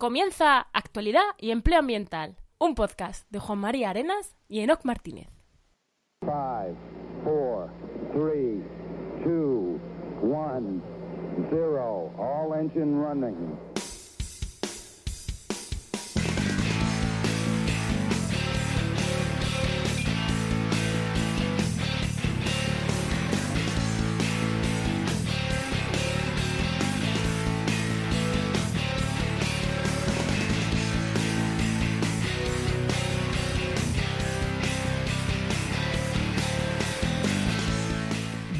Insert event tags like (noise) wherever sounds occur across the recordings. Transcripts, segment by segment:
Comienza Actualidad y Empleo Ambiental, un podcast de Juan María Arenas y Enoc Martínez. 5, 4, 3, 2, 1, 0. All engine running.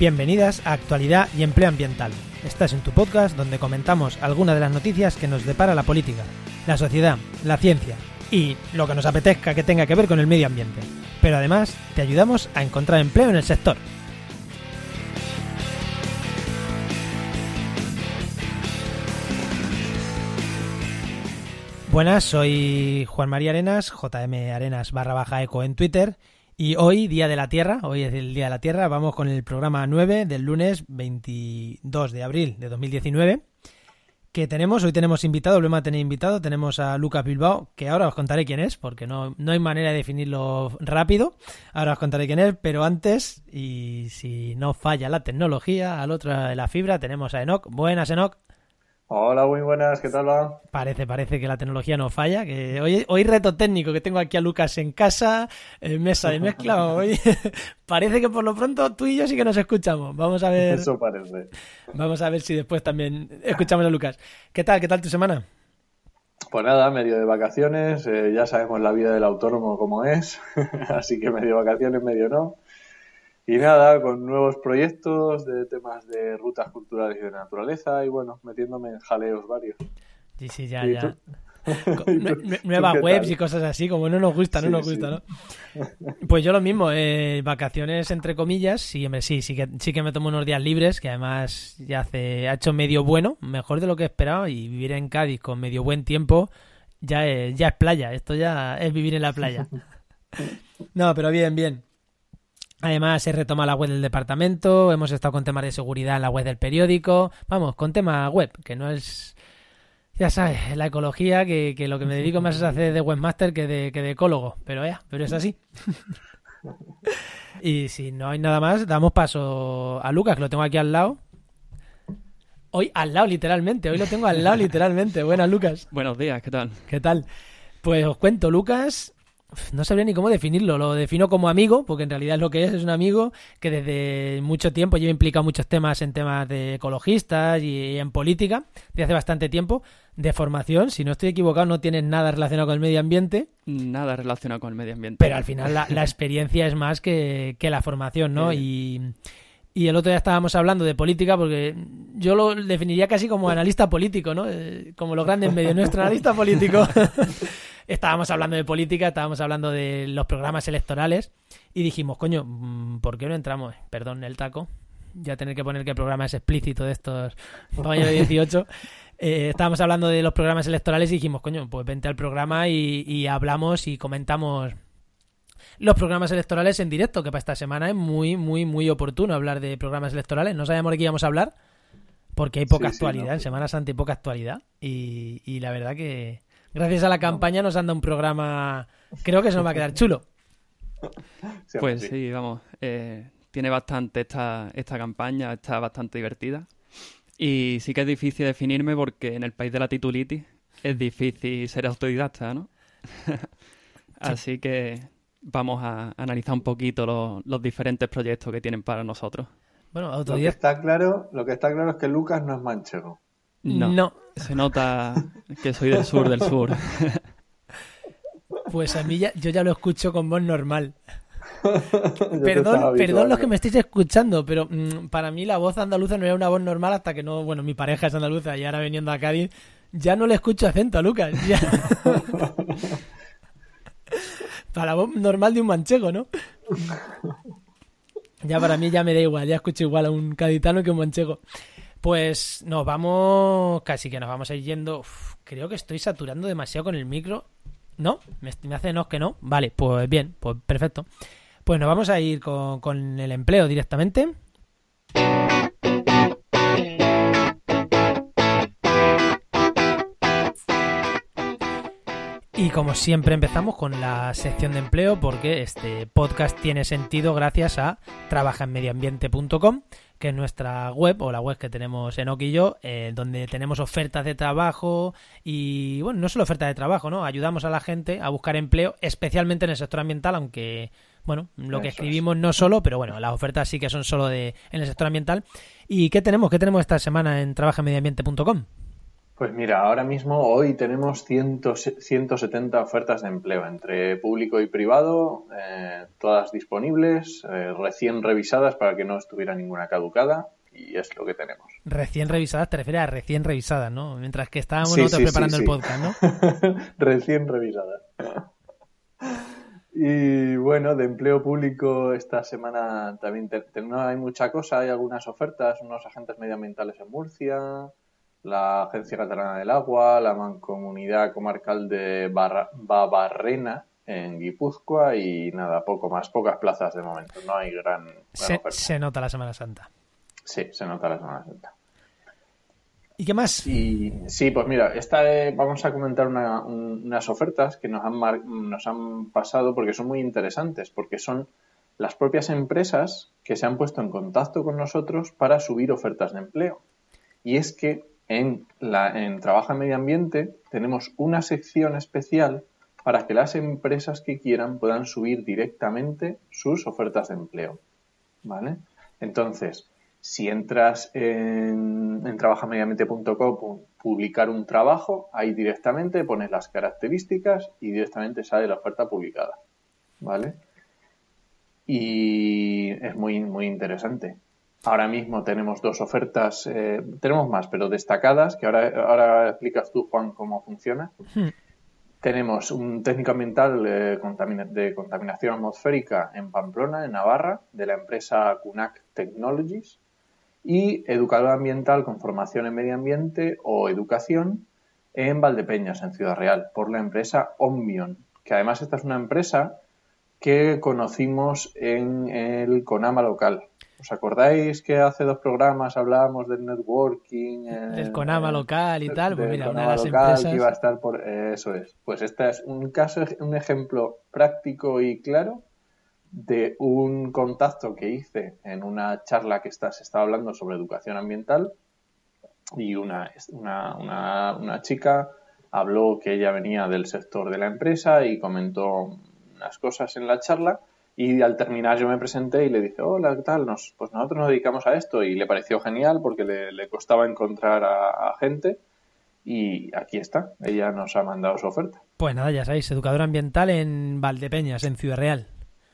Bienvenidas a Actualidad y Empleo Ambiental. Estás en tu podcast donde comentamos algunas de las noticias que nos depara la política, la sociedad, la ciencia y lo que nos apetezca que tenga que ver con el medio ambiente. Pero además te ayudamos a encontrar empleo en el sector. Buenas, soy Juan María Arenas, JM Arenas barra baja eco en Twitter y hoy, Día de la Tierra, hoy es el Día de la Tierra, vamos con el programa 9 del lunes 22 de abril de 2019. Que tenemos, hoy tenemos invitado, volvemos a tener invitado, tenemos a Lucas Bilbao, que ahora os contaré quién es, porque no, no hay manera de definirlo rápido. Ahora os contaré quién es, pero antes, y si no falla la tecnología, al otro de la fibra tenemos a Enoch. Buenas, Enoch. Hola, muy buenas, ¿qué tal va? Parece, parece que la tecnología no falla. Que hoy, hoy reto técnico, que tengo aquí a Lucas en casa, en mesa de mezcla. (laughs) Hoy (laughs) parece que por lo pronto tú y yo sí que nos escuchamos. Vamos a ver. Eso parece. Vamos a ver si después también escuchamos a Lucas. ¿Qué tal? ¿Qué tal tu semana? Pues nada, medio de vacaciones, eh, ya sabemos la vida del autónomo como es, (laughs) así que medio vacaciones, medio no. Y nada, con nuevos proyectos de temas de rutas culturales y de naturaleza y bueno, metiéndome en jaleos varios. Sí, sí, ya, ¿Y ya. (laughs) Nuevas webs tal? y cosas así, como no nos gusta, no Sí, nos sí. gusta, ¿no? (laughs) Pues yo lo mismo, eh, vacaciones entre comillas, sí, sí, sí que, sí que me tomo unos días libres, que además ya hace, ha hecho medio bueno, mejor de lo que esperaba, y vivir en Cádiz con medio buen tiempo ya es, ya es playa, esto ya es vivir en la playa. (laughs) No, pero bien, bien. Además, se retoma la web del departamento, hemos estado con temas de seguridad en la web del periódico, vamos, con tema web, que no es, ya sabes, la ecología, que, que lo que me dedico más es a hacer de webmaster que de, que de ecólogo, pero ya, pero es así. y si no hay nada más, damos paso a Lucas, que lo tengo aquí al lado. Hoy al lado, literalmente, hoy lo tengo al lado, literalmente. Buenas, Lucas. Buenos días, ¿qué tal? ¿Qué tal? Pues os cuento, Lucas. No sabría ni cómo definirlo. Lo defino como amigo, porque en realidad es lo que es, es un amigo que desde mucho tiempo lleva implicado muchos temas en temas de ecologistas y en política, de hace bastante tiempo, de formación. Si no estoy equivocado, no tienes nada relacionado con el medio ambiente, Nada relacionado con el medio ambiente. pero al final la, la experiencia es más que, que la formación, ¿no? (laughs) Y, y el otro día estábamos hablando de política, porque yo lo definiría casi como analista político, ¿no? Eh, Como los grandes medios, nuestro analista político. (laughs) estábamos hablando de política, estábamos hablando de los programas electorales y dijimos, coño, mm, ¿por qué no entramos? Perdón, el taco. Ya tener que poner que el programa es explícito de estos de 18. (laughs) Eh, estábamos hablando de los programas electorales y dijimos, coño, pues vente al programa y, y hablamos y comentamos los programas electorales en directo, que para esta semana es muy, muy, muy oportuno hablar de programas electorales. No sabíamos de qué íbamos a hablar porque hay poca Sí, sí, actualidad, no. en Semana Santa hay poca actualidad y, y la verdad que gracias a la campaña nos han dado un programa, creo que se nos va a quedar chulo. Pues sí. vamos, eh, tiene bastante esta, esta campaña, está bastante divertida. Y sí que es difícil definirme porque en el país de la titulitis es difícil ser autodidacta, ¿no? (laughs) Así que vamos a analizar un poquito los, los diferentes proyectos que tienen para nosotros. Bueno, Lo que autodidacta. está claro, lo que está claro es que Lucas no es manchego. No, No. se nota que soy del sur del sur. Pues a mí ya, yo ya lo escucho con voz normal. (laughs) Perdón, perdón los que me estáis escuchando, pero mm, para mí la voz andaluza no era una voz normal hasta que no, bueno, mi pareja es andaluza y ahora veniendo a Cádiz, ya no le escucho acento a Lucas. ya. (laughs) para la voz normal de un manchego, ¿no? Ya para mí ya me da igual, ya escucho igual a un caditano que a un manchego. Pues nos vamos, casi que nos vamos a ir yendo. Creo que estoy saturando demasiado con el micro. ¿No? ¿Me, me hace no que no? Vale, pues bien, pues perfecto. Pues nos vamos a ir con, con el empleo directamente. Y como siempre empezamos con la sección de empleo porque este podcast tiene sentido gracias a trabajaenmedioambiente.com que es nuestra web o la web que tenemos en y yo, eh, donde tenemos ofertas de trabajo y, bueno, no solo ofertas de trabajo, ¿no? Ayudamos a la gente a buscar empleo, especialmente en el sector ambiental, aunque, bueno, lo que escribimos no solo, pero bueno, las ofertas sí que son solo de, en el sector ambiental. ¿Y qué tenemos? ¿Qué tenemos esta semana en trabajaenmedioambiente.com? Pues mira, ahora mismo hoy tenemos 170 ofertas de empleo entre público y privado, eh, todas disponibles, eh, recién revisadas para que no estuviera ninguna caducada y es lo que tenemos. Recién revisadas te refieres a recién revisadas, ¿no? Mientras que estábamos nosotros preparando el podcast, ¿no? (laughs) recién revisadas. (laughs) y bueno, de empleo público esta semana también no hay mucha cosa, hay algunas ofertas, unos agentes medioambientales en Murcia, la Agencia Catalana del Agua, la Mancomunidad Comarcal de Babarrena en Guipúzcoa y nada, poco más, pocas plazas de momento, no hay gran... se, nota la Semana Santa. Sí, se nota la Semana Santa. ¿Y qué más? sí, pues mira, esta vamos a comentar unas ofertas que nos han, nos han pasado porque son muy interesantes, porque son las propias empresas que se han puesto en contacto con nosotros para subir ofertas de empleo. Y es que en, Trabaja en Medio Ambiente tenemos una sección especial para que las empresas que quieran puedan subir directamente sus ofertas de empleo. ¿Vale? Entonces, si entras en, en trabajamediamente.com, publicar un trabajo, ahí directamente pones las características y directamente sale la oferta publicada. ¿Vale? Y es muy, muy interesante. Ahora mismo tenemos dos ofertas, eh, tenemos más, pero destacadas, que ahora, ahora explicas tú, Juan, cómo funciona. Hmm. Tenemos un técnico ambiental eh, de contaminación atmosférica en Pamplona, en Navarra, de la empresa CUNAC Technologies, y educador ambiental con formación en medio ambiente o educación en Valdepeñas, en Ciudad Real, por la empresa Ombion, que además esta es una empresa que conocimos en el CONAMA local, ¿Os acordáis que hace dos programas hablábamos del networking? del Conama local y tal. Pues mira, una de las empresas... que iba a estar por... eso es. Pues este es un caso, un ejemplo práctico y claro de un contacto que hice en una charla que se estaba hablando sobre educación ambiental y una, una, una, una chica habló que ella venía del sector de la empresa y comentó unas cosas en la charla y al terminar yo me presenté y le dije, hola, ¿qué tal? Nos, pues nosotros nos dedicamos a esto y le pareció genial porque le, costaba encontrar a, gente y aquí está, ella nos ha mandado su oferta. Pues nada, ya sabéis, educadora ambiental en Valdepeñas, en Ciudad Real.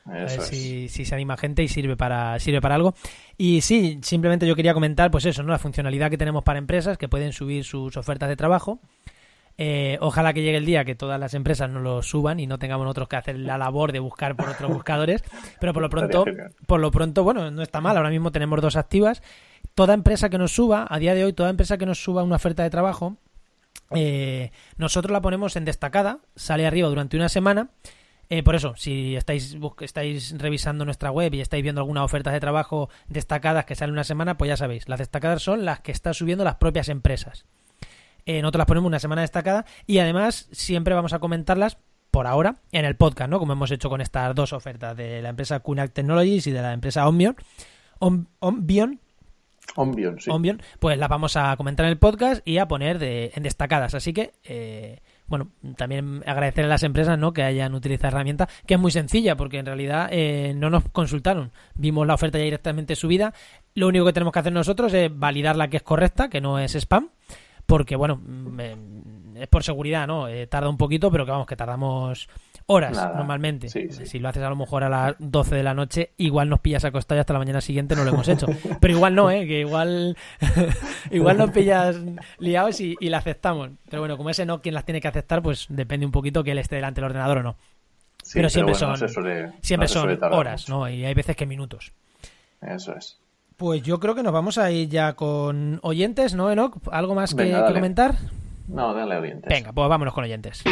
a ver si, si, se anima gente y sirve para, sirve para algo. Y sí, simplemente yo quería comentar, pues eso, ¿no? La funcionalidad que tenemos para empresas que pueden subir sus ofertas de trabajo eh, ojalá que llegue el día que todas las empresas no lo suban y no tengamos nosotros que hacer la labor de buscar por otros buscadores. Pero por lo pronto, por lo pronto, bueno, no está mal. Ahora mismo tenemos dos activas. Toda empresa que nos suba, a día de hoy, toda empresa que nos suba una oferta de trabajo, eh, nosotros la ponemos en destacada, sale arriba durante una semana. Eh, por eso, si estáis, estáis revisando nuestra web y estáis viendo algunas ofertas de trabajo destacadas que salen una semana, pues ya sabéis, las destacadas son las que están subiendo las propias empresas. Eh, nosotros las ponemos una semana destacada y además siempre vamos a comentarlas por ahora en el podcast, ¿no? Como hemos hecho con estas dos ofertas de la empresa Kunak Technologies y de la empresa Ombion. Ombion, Ombion, sí. Ombion, pues las vamos a comentar en el podcast y a poner de, en destacadas. Así que, eh, bueno, también agradecer a las empresas ¿no? que hayan utilizado la herramienta, que es muy sencilla, porque en realidad eh, no nos consultaron. Vimos la oferta ya directamente subida. Lo único que tenemos que hacer nosotros es validar la que es correcta, que no es spam porque bueno, mm, es por seguridad, ¿no? Eh, tarda un poquito, pero que vamos, que tardamos horas normalmente. Si lo haces a lo mejor a las 12 de la noche, igual nos pillas acostado y hasta la mañana siguiente no lo hemos hecho. (laughs) Pero igual no, ¿eh? Que igual, (laughs) igual nos pillas liados y, la aceptamos. Pero bueno, como ese no, quien las tiene que aceptar, pues depende un poquito que él esté delante del ordenador o no. pero siempre son, siempre son horas, ¿no? Y hay veces que minutos. Eso es. Pues yo creo que nos vamos a ir ya con oyentes, ¿no, Enoch? ¿Algo más que, comentar? No, dale oyentes. Venga, pues vámonos con oyentes.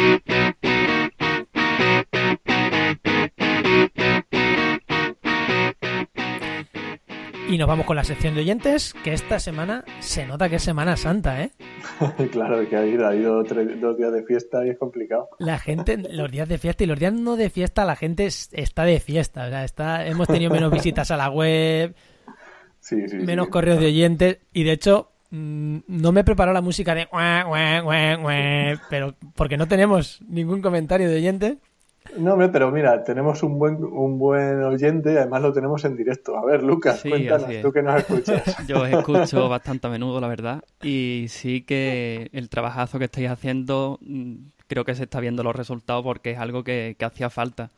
Y nos vamos con la sección de oyentes, que esta semana se nota que es Semana Santa, ¿eh? (laughs) claro, que ha ido, ha ido tres- dos días de fiesta y es complicado. La gente, los días de fiesta y los días no de fiesta, la gente es- está de fiesta. O sea, está, hemos tenido menos (laughs) visitas a la web, Sí, sí, menos sí. correos de oyentes y de hecho mm, no me he preparado la música de pero porque no tenemos ningún comentario de oyentes. No, hombre, pero mira, tenemos un buen, un buen oyente y además lo tenemos en directo. A ver, Lucas, Sí, cuéntanos, tú que nos escuchas. (laughs) Yo os escucho bastante a menudo, la verdad, y sí que el trabajazo que estáis haciendo, mm, creo que se está viendo los resultados porque es algo que, que hacía falta.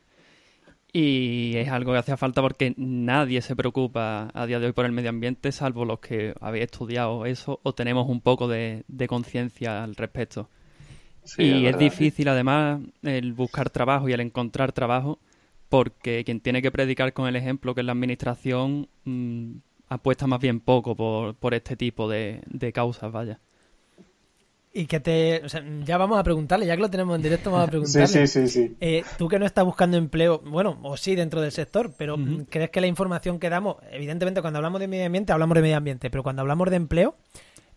Y es algo que hacía falta porque nadie se preocupa a día de hoy por el medio ambiente, salvo los que habéis estudiado eso o tenemos un poco de, de conciencia al respecto. Sí, y es, verdad. difícil además el buscar trabajo y el encontrar trabajo porque quien tiene que predicar con el ejemplo, que es la administración, mm, apuesta más bien poco por, por este tipo de, de causas, vaya. Y que te. O sea, ya vamos a preguntarle, ya que lo tenemos en directo, vamos a (laughs) Sí, preguntarle. sí, sí, sí. Eh, tú que no estás buscando empleo, bueno, o sí dentro del sector, pero. ¿crees que la información que damos, evidentemente cuando hablamos de medio ambiente, hablamos de medio ambiente, pero cuando hablamos de empleo,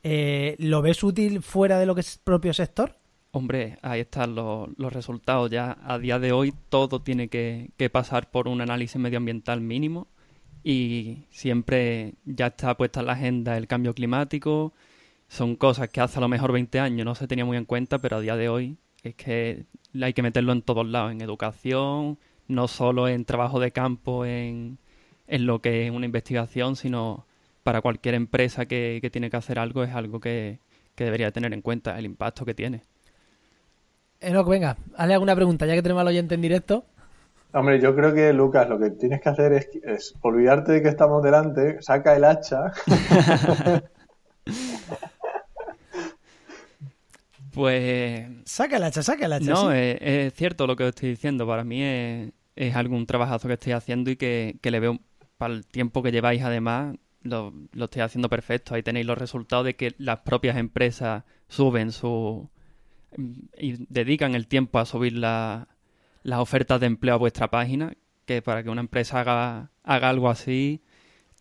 eh, ¿lo ves útil fuera de lo que es propio sector? Hombre, ahí están los, los resultados. Ya a día de hoy todo tiene que, que pasar por un análisis medioambiental mínimo y siempre ya está puesta en la agenda el cambio climático. Son cosas que hace a lo mejor 20 años no se tenía muy en cuenta, pero a día de hoy es que hay que meterlo en todos lados, en educación, no solo en trabajo de campo, en, en lo que es una investigación, sino para cualquier empresa que, que tiene que hacer algo es algo que, que debería tener en cuenta el impacto que tiene. Enoch, venga, hazle alguna pregunta, ya que tenemos al oyente en directo. Hombre, yo creo que, Lucas, lo que tienes que hacer es, es olvidarte de que estamos delante, saca el hacha. (laughs) Pues Saca el hacha, saca el hacha. no, sí. es, es cierto lo que os estoy diciendo. Para mí es, es algún trabajazo que estoy haciendo y que, que le veo para el tiempo que lleváis además. Lo, lo estoy haciendo perfecto. Ahí tenéis los resultados de que las propias empresas suben su y dedican el tiempo a subir la- las ofertas de empleo a vuestra página. Que para que una empresa haga, haga algo así,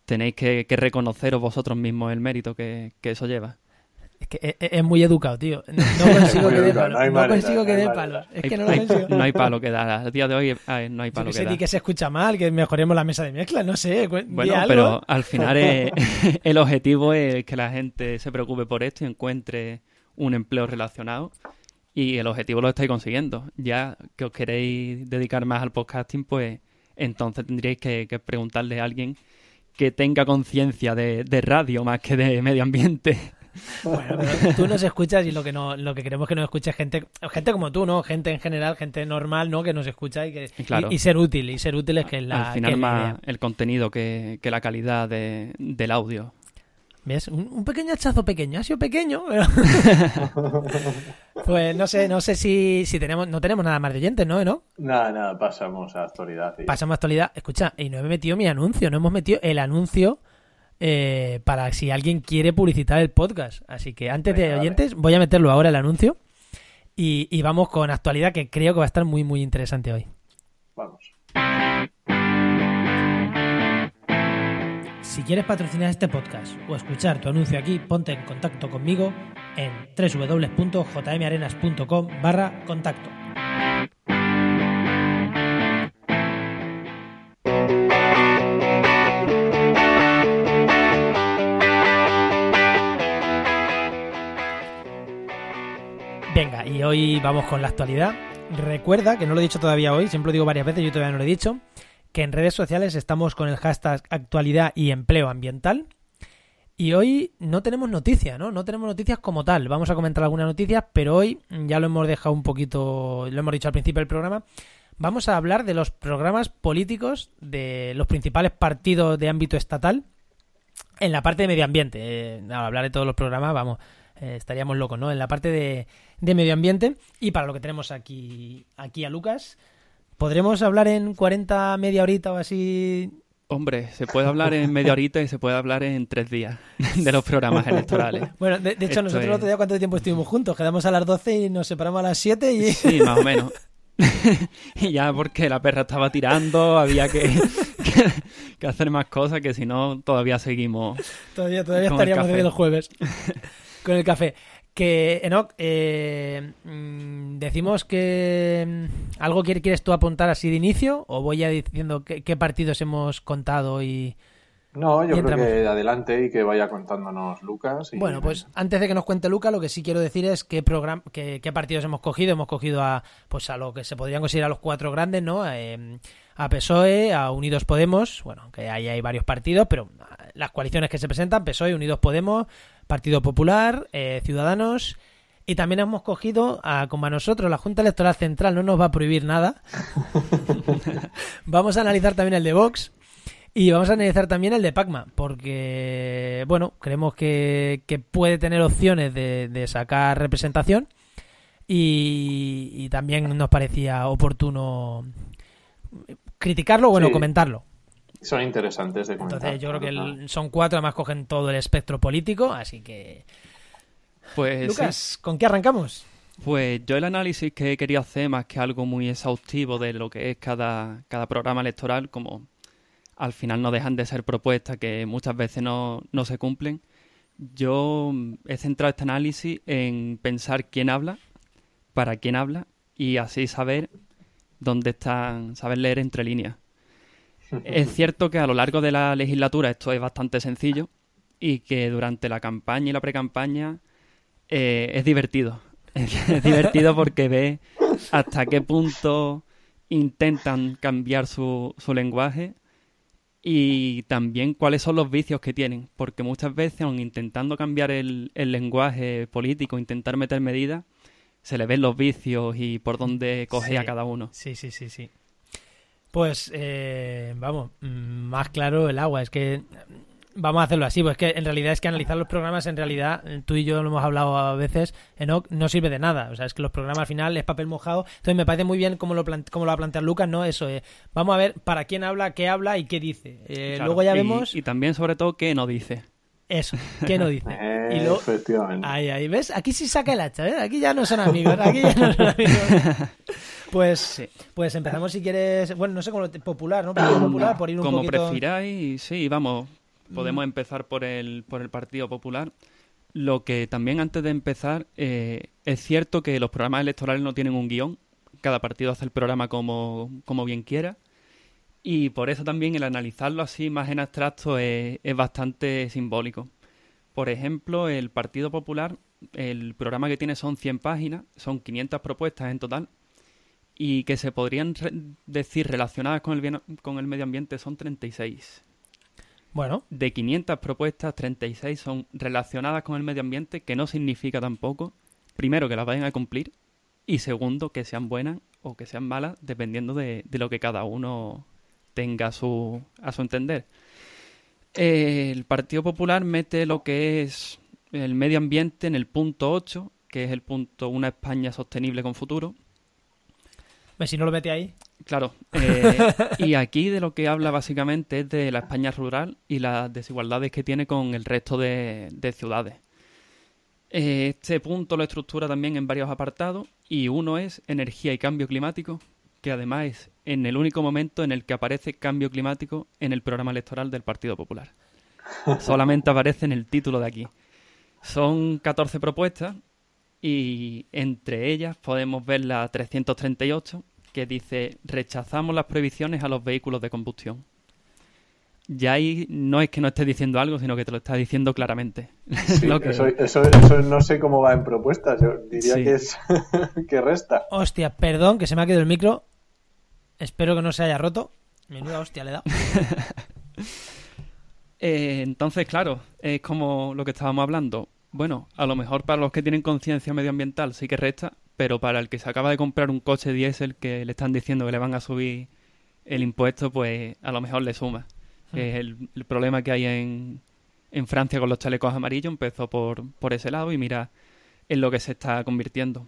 tenéis que, que reconoceros vosotros mismos el mérito que, que eso lleva. Es que es, es muy educado, tío. No, no (laughs) consigo que dé palos. no hay No, manera, consigo que dé palos. Es que no lo hay- consigo. (laughs) no hay palo que dar. A día de hoy eh, no hay palo que que sé, dar. que se escucha mal, que mejoremos la mesa de mezcla, no sé. Bueno, algo. pero al final es- (laughs) el objetivo es que la gente se preocupe por esto y encuentre un empleo relacionado. Y el objetivo lo estáis consiguiendo. Ya que os queréis dedicar más al podcasting, pues entonces tendríais que, que preguntarle a alguien que tenga conciencia de, de radio más que de medio ambiente. Bueno, pero tú nos escuchas y lo que no, lo que queremos que nos escuche gente, gente como tú, ¿no? Gente en general, gente normal, ¿no? Que nos escucha y que Y claro. y, y ser útil, y ser útil es que es la, al final es la más idea. el contenido que, que la calidad de- del audio. ¿Ves? Un, un pequeño hachazo pequeño, ha sido pequeño, pero... (laughs) pues no sé, no sé si, si tenemos, no tenemos nada más de oyentes, ¿no? ¿no? Nada, nada, pasamos a actualidad. Pasamos a actualidad. Escucha, y no he metido mi anuncio, no hemos metido el anuncio eh, para si alguien quiere publicitar el podcast. Así que antes de Venga, oyentes, voy a meterlo ahora el anuncio. Y, y vamos con actualidad que creo que va a estar muy, muy interesante hoy. Vamos. Si quieres patrocinar este podcast o escuchar tu anuncio aquí, ponte en contacto conmigo en www.jmarenas.com barra contacto. Hoy vamos con la actualidad. Recuerda, que no lo he dicho todavía hoy, siempre lo digo varias veces, yo todavía no lo he dicho, que en redes sociales estamos con el hashtag actualidad y empleo ambiental. Y hoy no tenemos noticias, ¿no? No tenemos noticias como tal. Vamos a comentar algunas noticias, pero hoy ya lo hemos dejado un poquito, lo hemos dicho al principio del programa. Vamos a hablar de los programas políticos de los principales partidos de ámbito estatal en la parte de medio ambiente. Eh, hablar de todos los programas, vamos, eh, estaríamos locos, ¿no? En la parte de, de medio ambiente y para lo que tenemos aquí, aquí a Lucas, ¿podremos hablar en 40, media horita o así Hombre, se puede hablar en media horita y se puede hablar en tres días (laughs) de los programas electorales. Bueno, de, de hecho, Esto nosotros el es- otro día, ¿cuánto tiempo estuvimos juntos? Quedamos a las 12 y nos separamos a las 7 y... Sí, (laughs) más o menos. (laughs) y ya porque la perra estaba tirando, había que, que, que hacer más cosas, que si no, todavía seguimos. todavía todavía estaríamos desde el jueves con el café. Que, Enoch, eh, mm, decimos que mm, algo quiere- quieres tú apuntar así de inicio o voy ya diciendo qué, qué partidos hemos contado y... No, Y yo creo que adelante y que vaya contándonos Lucas. y- Bueno, pues antes de que nos cuente Luca, lo que sí quiero decir es qué, program qué, qué partidos hemos cogido. Hemos cogido a pues a lo que se podrían considerar los cuatro grandes, ¿no? Eh, a PSOE, a Unidos Podemos, bueno, que ahí hay varios partidos, pero ah, las coaliciones que se presentan, PSOE, Unidos Podemos, Partido Popular, eh, Ciudadanos, y también hemos cogido, como a nosotros, la Junta Electoral Central no nos va a prohibir nada, (laughs) vamos a analizar también el de Vox, y vamos a analizar también el de Pacma, porque, bueno, creemos que, que puede tener opciones de, de sacar representación y, y también nos parecía oportuno criticarlo o bueno, Sí. comentarlo. Son interesantes de comentar. Entonces yo creo que el- son cuatro, además cogen todo el espectro político, así que... Pues sí. Lucas, ¿con qué arrancamos? Pues yo el análisis que quería hacer, más que algo muy exhaustivo de lo que es cada, cada programa electoral, como al final no dejan de ser propuestas que muchas veces no, no se cumplen, yo he centrado este análisis en pensar quién habla, para quién habla, y así saber dónde están, saber leer entre líneas. (laughs) Es cierto que a lo largo de la legislatura esto es bastante sencillo y que durante la campaña y la precampaña eh, es divertido. (laughs) Es divertido porque ve hasta qué punto intentan cambiar su, su lenguaje y también cuáles son los vicios que tienen. Porque muchas veces, aun intentando cambiar el, el lenguaje político, intentar meter medidas, se le ven los vicios y por dónde coge Sí. a cada uno. Sí, sí, sí, sí. Pues, eh, vamos, más claro el agua. Es que vamos a hacerlo así. Pues que en realidad es que analizar los programas, en realidad, tú y yo lo hemos hablado a veces, Enoch, no sirve de nada. O sea, es que los programas al final es papel mojado. Entonces me parece muy bien cómo lo, cómo lo va a plantear Lucas, ¿no? Eso, eh, vamos a ver para quién habla, qué habla y qué dice. Eh, Claro, luego ya y- vemos Y también, sobre todo, qué no dice. Eso, qué no dice. Eh, y luego, Efectivamente. Ahí, ahí, ¿ves? Aquí sí saca el hacha, ¿ves? Aquí ya no son amigos, aquí ya no son amigos. Pues, pues empezamos si quieres, bueno, no sé cómo lo- popular, ¿no? Partido popular, por ir un Como poquito... prefiráis, sí, vamos, podemos empezar por el, por el Partido Popular. Lo que también antes de empezar, eh, es cierto que los programas electorales no tienen un guion, cada partido hace el programa como, como bien quiera, y por eso también el analizarlo así más en abstracto es, es bastante simbólico. Por ejemplo, el Partido Popular, el programa que tiene son 100 páginas, son 500 propuestas en total, y que se podrían re- decir relacionadas con el, bien- con el medio ambiente son 36. Bueno, De 500 propuestas, 36 son relacionadas con el medio ambiente, que no significa tampoco, primero, que las vayan a cumplir, y segundo, que sean buenas o que sean malas, dependiendo de, de lo que cada uno tenga a su, a su entender. Eh, el Partido Popular mete lo que es el medio ambiente en el punto 8, que es el punto Una España sostenible con futuro. si no lo mete ahí. Claro, eh, (laughs) y aquí de lo que habla básicamente es de la España rural y las desigualdades que tiene con el resto de, de ciudades. Eh, Este punto lo estructura también en varios apartados y uno es energía y cambio climático, que además es en el único momento en el que aparece cambio climático en el programa electoral del Partido Popular. (laughs) Solamente aparece en el título de aquí. Son 14 propuestas y entre ellas podemos ver la 338 que dice rechazamos las prohibiciones a los vehículos de combustión. Ya ahí no es que no esté diciendo algo, sino que te lo está diciendo claramente. (laughs) Sí, Lo que- eso, eso, eso no sé cómo va en propuestas. Yo diría Sí. que es (laughs) que resta. Hostia, perdón, que se me ha quedado el micro. Espero que no se haya roto. Menuda hostia le dado. (laughs) Eh, entonces, claro, es como lo que estábamos hablando. Bueno, a lo mejor para los que tienen conciencia medioambiental sí que resta, pero para el que se acaba de comprar un coche diésel que le están diciendo que le van a subir el impuesto, pues a lo mejor le suma. Que es el, el problema que hay en, en Francia con los chalecos amarillos empezó por, por ese lado y mira en lo que se está convirtiendo.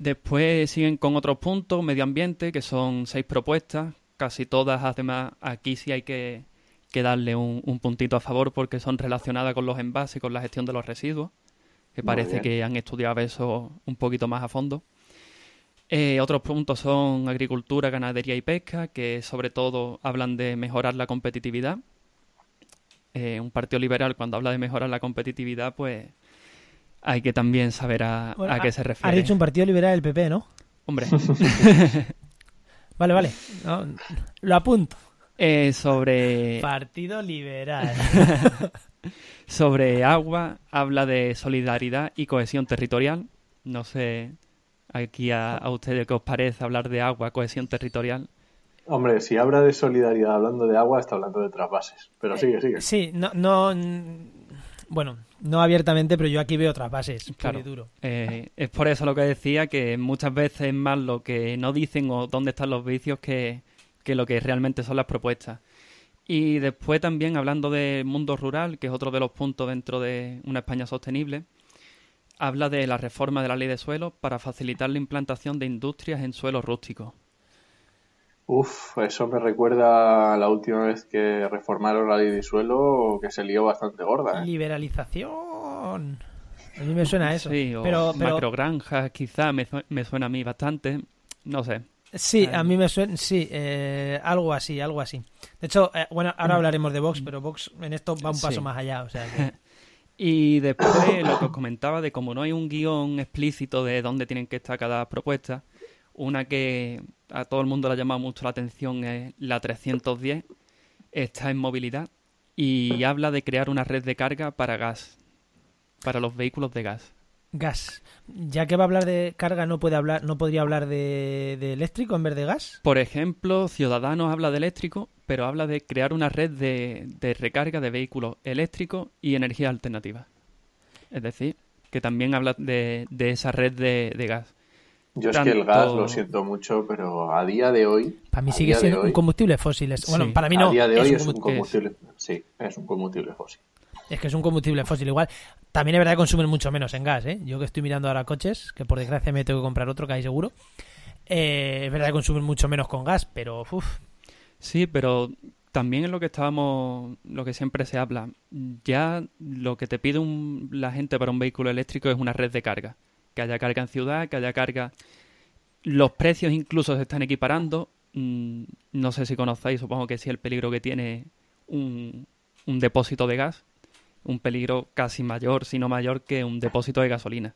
Después siguen con otros puntos, medio ambiente, que son seis propuestas, casi todas, además, aquí sí hay que, que darle un, un puntito a favor porque son relacionadas con los envases y con la gestión de los residuos, que parece que han estudiado eso un poquito más a fondo. Eh, otros puntos son agricultura, ganadería y pesca, que sobre todo hablan de mejorar la competitividad. Eh, un partido liberal cuando habla de mejorar la competitividad, pues hay que también saber a, Bueno, a qué ha- se Has refiere. dicho un partido liberal del PP, ¿no? Hombre, (laughs) Vale, vale. No, lo apunto. eh, sobre, Partido liberal. (laughs) sobre agua habla de solidaridad y cohesión territorial. No sé aquí a, a ustedes qué os parece hablar de agua, cohesión territorial. Hombre, si habla de solidaridad hablando de agua, está hablando de otras bases. Pero sigue, sigue. Sí, no, no. Bueno, no abiertamente, pero yo aquí veo otras bases. Claro. duro. Eh, es por eso lo que decía, que muchas veces es más lo que no dicen o dónde están los vicios que, que lo que realmente son las propuestas. Y después también hablando del mundo rural, que es otro de los puntos dentro de una España sostenible, habla de la reforma de la ley de suelo para facilitar la implantación de industrias en suelos rústicos. Uf, eso me recuerda a la última vez que reformaron la ley de suelo, que se lió bastante gorda. ¿eh? Liberalización. A mí me suena a eso. Sí, o pero, pero macrogranjas, quizá me, su- me suena a mí bastante. No sé. sí, a mí me suena. Sí, eh, algo así, algo así. De hecho, eh, bueno, ahora hablaremos de Vox, pero Vox en esto va un paso Sí. más allá. O sea, que- (laughs) Y después lo que os comentaba de como no hay un guion explícito de dónde tienen que estar cada propuesta, una que a todo el mundo le ha llamado mucho la atención es la 310, está en movilidad y habla de crear una red de carga para gas, para los vehículos de gas. gas. Ya que va a hablar de carga, no puede hablar, no podría hablar de, de eléctrico en vez de gas. Por ejemplo, Ciudadanos habla de eléctrico, pero habla de crear una red de, de recarga de vehículos eléctricos y energías alternativas. Es decir, que también habla de, de esa red de, de gas. Yo es que el gas lo siento mucho, pero a día de hoy. Para mí a sigue día de siendo un hoy- combustible fósil. Es- Bueno, Sí. para mí no. A día de hoy es un combu- combustible. Sí, es un combustible fósil. Es que es un combustible fósil igual. También es verdad que consumen mucho menos en gas, ¿eh? Yo que estoy mirando ahora coches, que por desgracia me tengo que comprar otro, que hay seguro. eh, es verdad que consumen mucho menos con gas, pero uf, Sí, pero también es lo que estábamos, lo que siempre se habla. Ya lo que te pide un- la gente para un vehículo eléctrico es una red de carga. Que haya carga en ciudad, que haya carga. Los precios incluso se están equiparando. Mm, No sé si conocéis, supongo que sí, el peligro que tiene un, un depósito de gas. Un peligro casi mayor, si no mayor, que un depósito de gasolina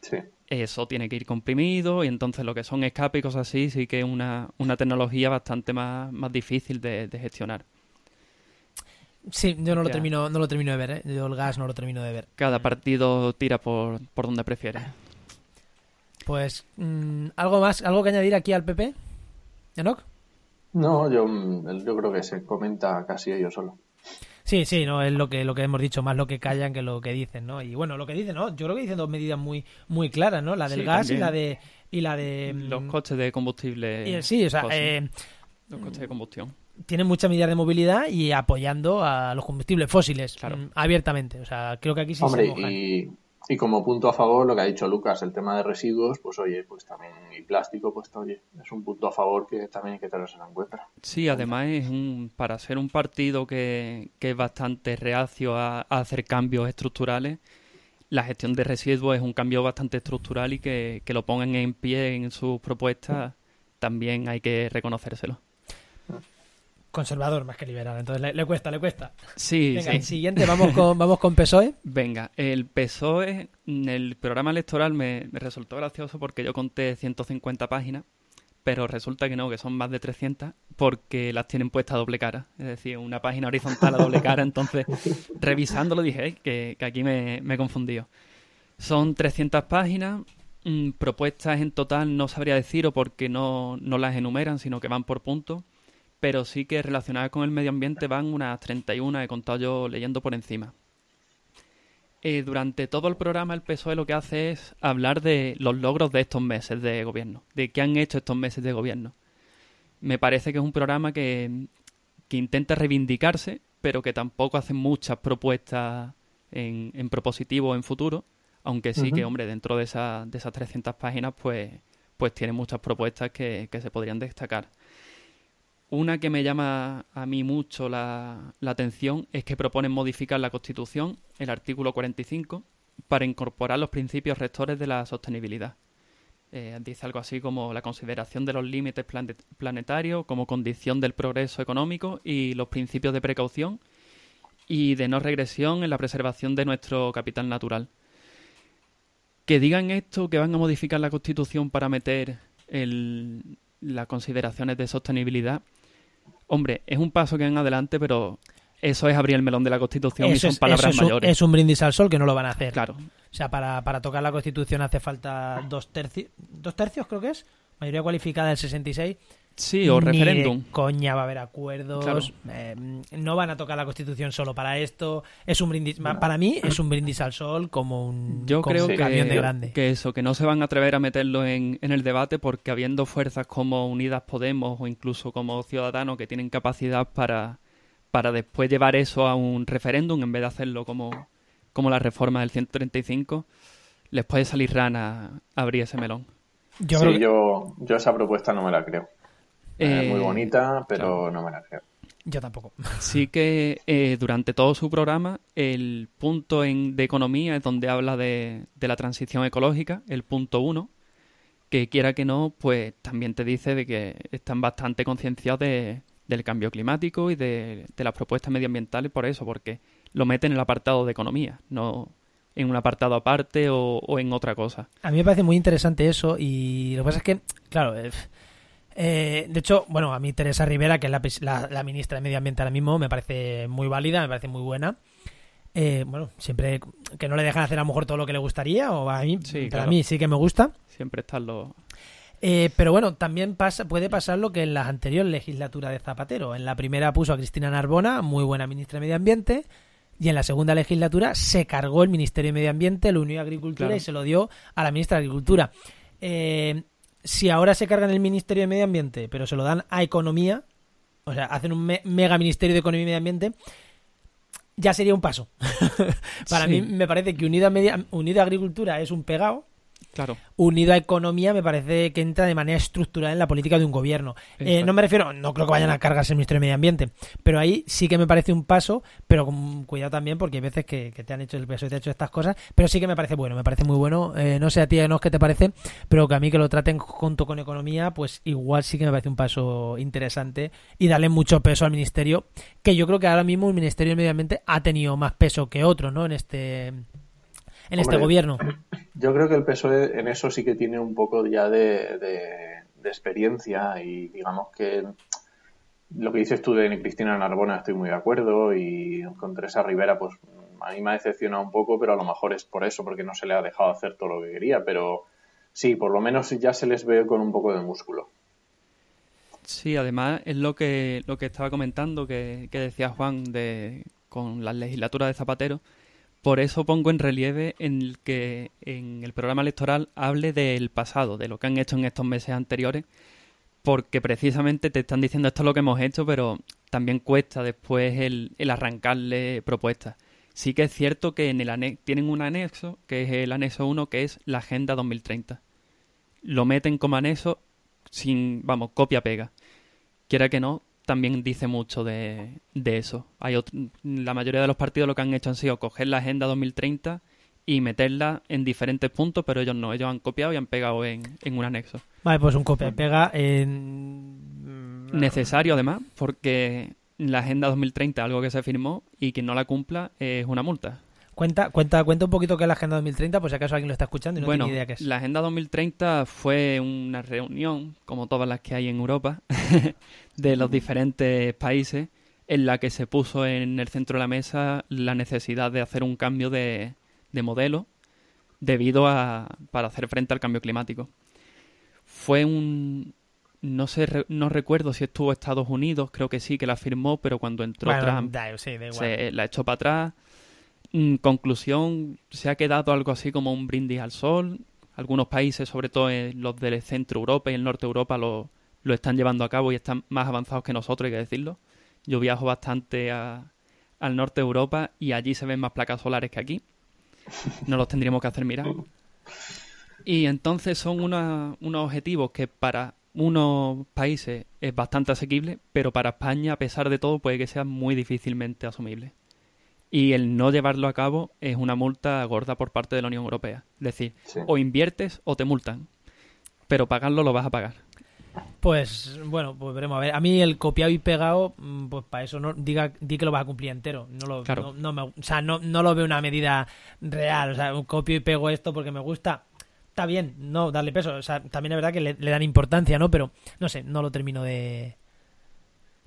Sí. eso tiene que ir comprimido y entonces lo que son escape y cosas así sí que es una, una tecnología bastante más, más difícil de, de gestionar. sí, yo no lo termino, no lo termino de ver, ¿eh? Yo el gas no lo termino de ver. Cada partido tira por, por donde prefiere. Pues, mm, ¿algo más? ¿Algo que añadir aquí al PP? ¿Enoch? No, yo, mm, yo creo que se comenta casi ellos solo. Sí, sí, no, es lo que, lo que hemos dicho, más lo que callan que lo que dicen, ¿no? Y bueno, lo que dicen, ¿no? Yo creo que dicen dos medidas muy, muy claras, ¿no? La del Sí, gas y la de. Y la de. mm, Los coches de combustible. y- sí, o sea, eh, los coches de combustión. tienen muchas medidas de movilidad y apoyando a los combustibles fósiles Claro. mm, abiertamente. O sea, creo que aquí sí Hombre, se mojan. y, y como punto a favor, lo que ha dicho Lucas, el tema de residuos, pues oye, pues también, y plástico, pues oye, es un punto a favor que también hay que tenerse en cuenta. Sí, además es un, para ser un partido que, que es bastante reacio a, a hacer cambios estructurales, la gestión de residuos es un cambio bastante estructural y que, que lo pongan en pie en sus propuestas también hay que reconocérselo. Conservador más que liberal, entonces le, le cuesta, le cuesta. Sí, Venga, sí. el siguiente, vamos con, vamos con PSOE. (laughs) Venga, el PSOE, en el programa electoral me, me resultó gracioso porque yo conté 150 páginas, pero resulta que no, que son más de 300 porque las tienen puestas a doble cara. Es decir, una página horizontal a doble cara, entonces (laughs) revisándolo dije "Eh, que, que aquí me, me he confundido. Son 300 páginas, mm, propuestas en total no sabría deciros porque no, no las enumeran, sino que van por puntos, pero sí que relacionadas con el medio ambiente van unas 31, he contado yo leyendo por encima. Eh, durante todo el programa el PSOE lo que hace es hablar de los logros de estos meses de gobierno, de qué han hecho estos meses de gobierno. Me parece que es un programa que, que intenta reivindicarse, pero que tampoco hace muchas propuestas en, en propositivo en futuro, aunque sí que, hombre, dentro de, esa, de esas 300 páginas, pues, pues tiene muchas propuestas que, que se podrían destacar. Una que me llama a mí mucho la, atención es que proponen modificar la Constitución, el artículo 45, para incorporar los principios rectores de la sostenibilidad. Eh, dice algo así como la consideración de los límites planet- planetarios como condición del progreso económico y los principios de precaución y de no regresión en la preservación de nuestro capital natural. que digan esto, que van a modificar la Constitución para meter las consideraciones de sostenibilidad, hombre, es un paso que en adelante, pero eso es abrir el melón de la Constitución y son palabras es mayores. Un, es un brindis al sol que no lo van a hacer. Claro. O sea, para, para tocar la Constitución hace falta dos tercios, dos tercios creo que es, mayoría cualificada del 66. Sí, o Ni referéndum. de coña va a haber acuerdos. Claro. eh, no van a tocar la Constitución solo para esto. Es un brindis. Para mí es un brindis al sol como un, Yo como creo un que, camión de grande. que eso, que no se van a atrever a meterlo en, en el debate porque habiendo fuerzas como Unidas Podemos o incluso como Ciudadanos que tienen capacidad para, para después llevar eso a un referéndum en vez de hacerlo como, como la reforma del 135, les puede salir rana abrir ese melón. Yo sí, creo que- yo, yo esa propuesta no me la creo. Eh, Es muy bonita, pero claro. no me la creo. yo tampoco. (laughs) Sí que eh, durante todo su programa el punto en, de economía es donde habla de, de la transición ecológica, el punto uno, que quiera que no, pues también te dice de que están bastante concienciados de- del cambio climático y de, de las propuestas medioambientales por eso, porque lo meten en el apartado de economía, no en un apartado aparte o, o en otra cosa. A mí me parece muy interesante eso y lo que pasa es que, claro, eh, eh, de hecho, bueno, a mí Teresa Rivera, que es la, pres- la- la ministra de Medio Ambiente ahora mismo, me parece muy válida, me parece muy buena. Eh, bueno, siempre que no le dejan hacer a lo mejor todo lo que le gustaría, o a mí, Sí, para claro. mí sí que me gusta. Siempre están los... Eh, pero bueno, también pasa, puede pasar lo que en las anteriores legislaturas de Zapatero. En la primera puso a Cristina Narbona, muy buena ministra de Medio Ambiente, y en la segunda legislatura se cargó el Ministerio de Medio Ambiente, lo unió a Agricultura Claro. y se lo dio a la ministra de Agricultura. Eh, si ahora se cargan el Ministerio de Medio Ambiente, pero se lo dan a Economía, o sea, hacen un me- mega Ministerio de Economía y Medio Ambiente, ya sería un paso. (laughs) Para Sí. mí me parece que unido a, media- unido a Agricultura es un pegado, Claro, unido a economía me parece que entra de manera estructural en la política de un gobierno. Eh, no me refiero, no creo que vayan a cargarse el Ministerio de Medio Ambiente, pero ahí sí que me parece un paso, pero con cuidado también porque hay veces que, que te han hecho el peso y te han hecho estas cosas, pero sí que me parece bueno, me parece muy bueno. Eh, no sé a ti, no qué te parece, pero que a mí que lo traten junto con economía, pues igual sí que me parece un paso interesante y darle mucho peso al ministerio, que yo creo que ahora mismo el Ministerio de Medio Ambiente ha tenido más peso que otro, ¿no? En este, en este gobierno. Yo creo que el PSOE en eso sí que tiene un poco ya de, de- de experiencia y digamos que lo que dices tú de Cristina Narbona estoy muy de acuerdo y con Teresa Rivera pues a mí me ha decepcionado un poco, pero a lo mejor es por eso, porque no se le ha dejado hacer todo lo que quería, pero sí, por lo menos ya se les ve con un poco de músculo. Sí, además es lo que, lo que estaba comentando, que, que decía Juan de, con las legislaturas de Zapatero. Por eso pongo en relieve en el que en el programa electoral hable del pasado, de lo que han hecho en estos meses anteriores, porque precisamente te están diciendo esto es lo que hemos hecho, pero también cuesta después el, arrancarle propuestas. Sí que es cierto que en el tienen un anexo, que es el anexo 1, que es la Agenda 2030. Lo meten como anexo sin, vamos, copia-pega. Quiera que no, también dice mucho de, de eso. Hay la mayoría de los partidos lo que han hecho han sido coger la Agenda 2030 y meterla en diferentes puntos, pero ellos no, ellos han copiado y han pegado en, en un anexo. Vale, pues un copia y pega en... Necesario además, porque la Agenda 2030 es algo que se firmó y quien no la cumpla es una multa. Cuenta, cuenta, cuenta un poquito qué es la Agenda 2030, por si acaso alguien lo está escuchando y no bueno, tiene idea qué es. la Agenda 2030 fue una reunión, como todas las que hay en Europa, (laughs) de los diferentes países, en la que se puso en el centro de la mesa la necesidad de hacer un cambio de, de modelo debido a para hacer frente al cambio climático. Fue un no sé, no recuerdo si estuvo Estados Unidos, creo que sí que la firmó, pero cuando entró Bueno, Trump da, sí, da igual. se la echó para atrás. Conclusión, se ha quedado algo así como un brindis al sol. Algunos países, sobre todo los del centro Europa y el norte Europa, lo, lo están llevando a cabo y están más avanzados que nosotros, hay que decirlo. Yo viajo bastante al norte de Europa y allí se ven más placas solares que aquí. No los tendríamos que hacer mirar. Y entonces son una- unos objetivos que para unos países es bastante asequible, pero para España, a pesar de todo, puede que sea muy difícilmente asumible. Y el no llevarlo a cabo es una multa gorda por parte de la Unión Europea. Es decir, Sí. o inviertes o te multan, pero pagarlo lo vas a pagar. Pues bueno, pues veremos. A ver, a mí el copiado y pegado, mm, pues para eso no diga di que lo vas a cumplir entero. No lo, Claro. no, no me- o sea, no, no lo veo una medida real. O sea, un copio y pego esto porque me gusta. Está bien, no darle peso. O sea, también es verdad que le, le dan importancia, ¿no? Pero no sé, no lo termino de.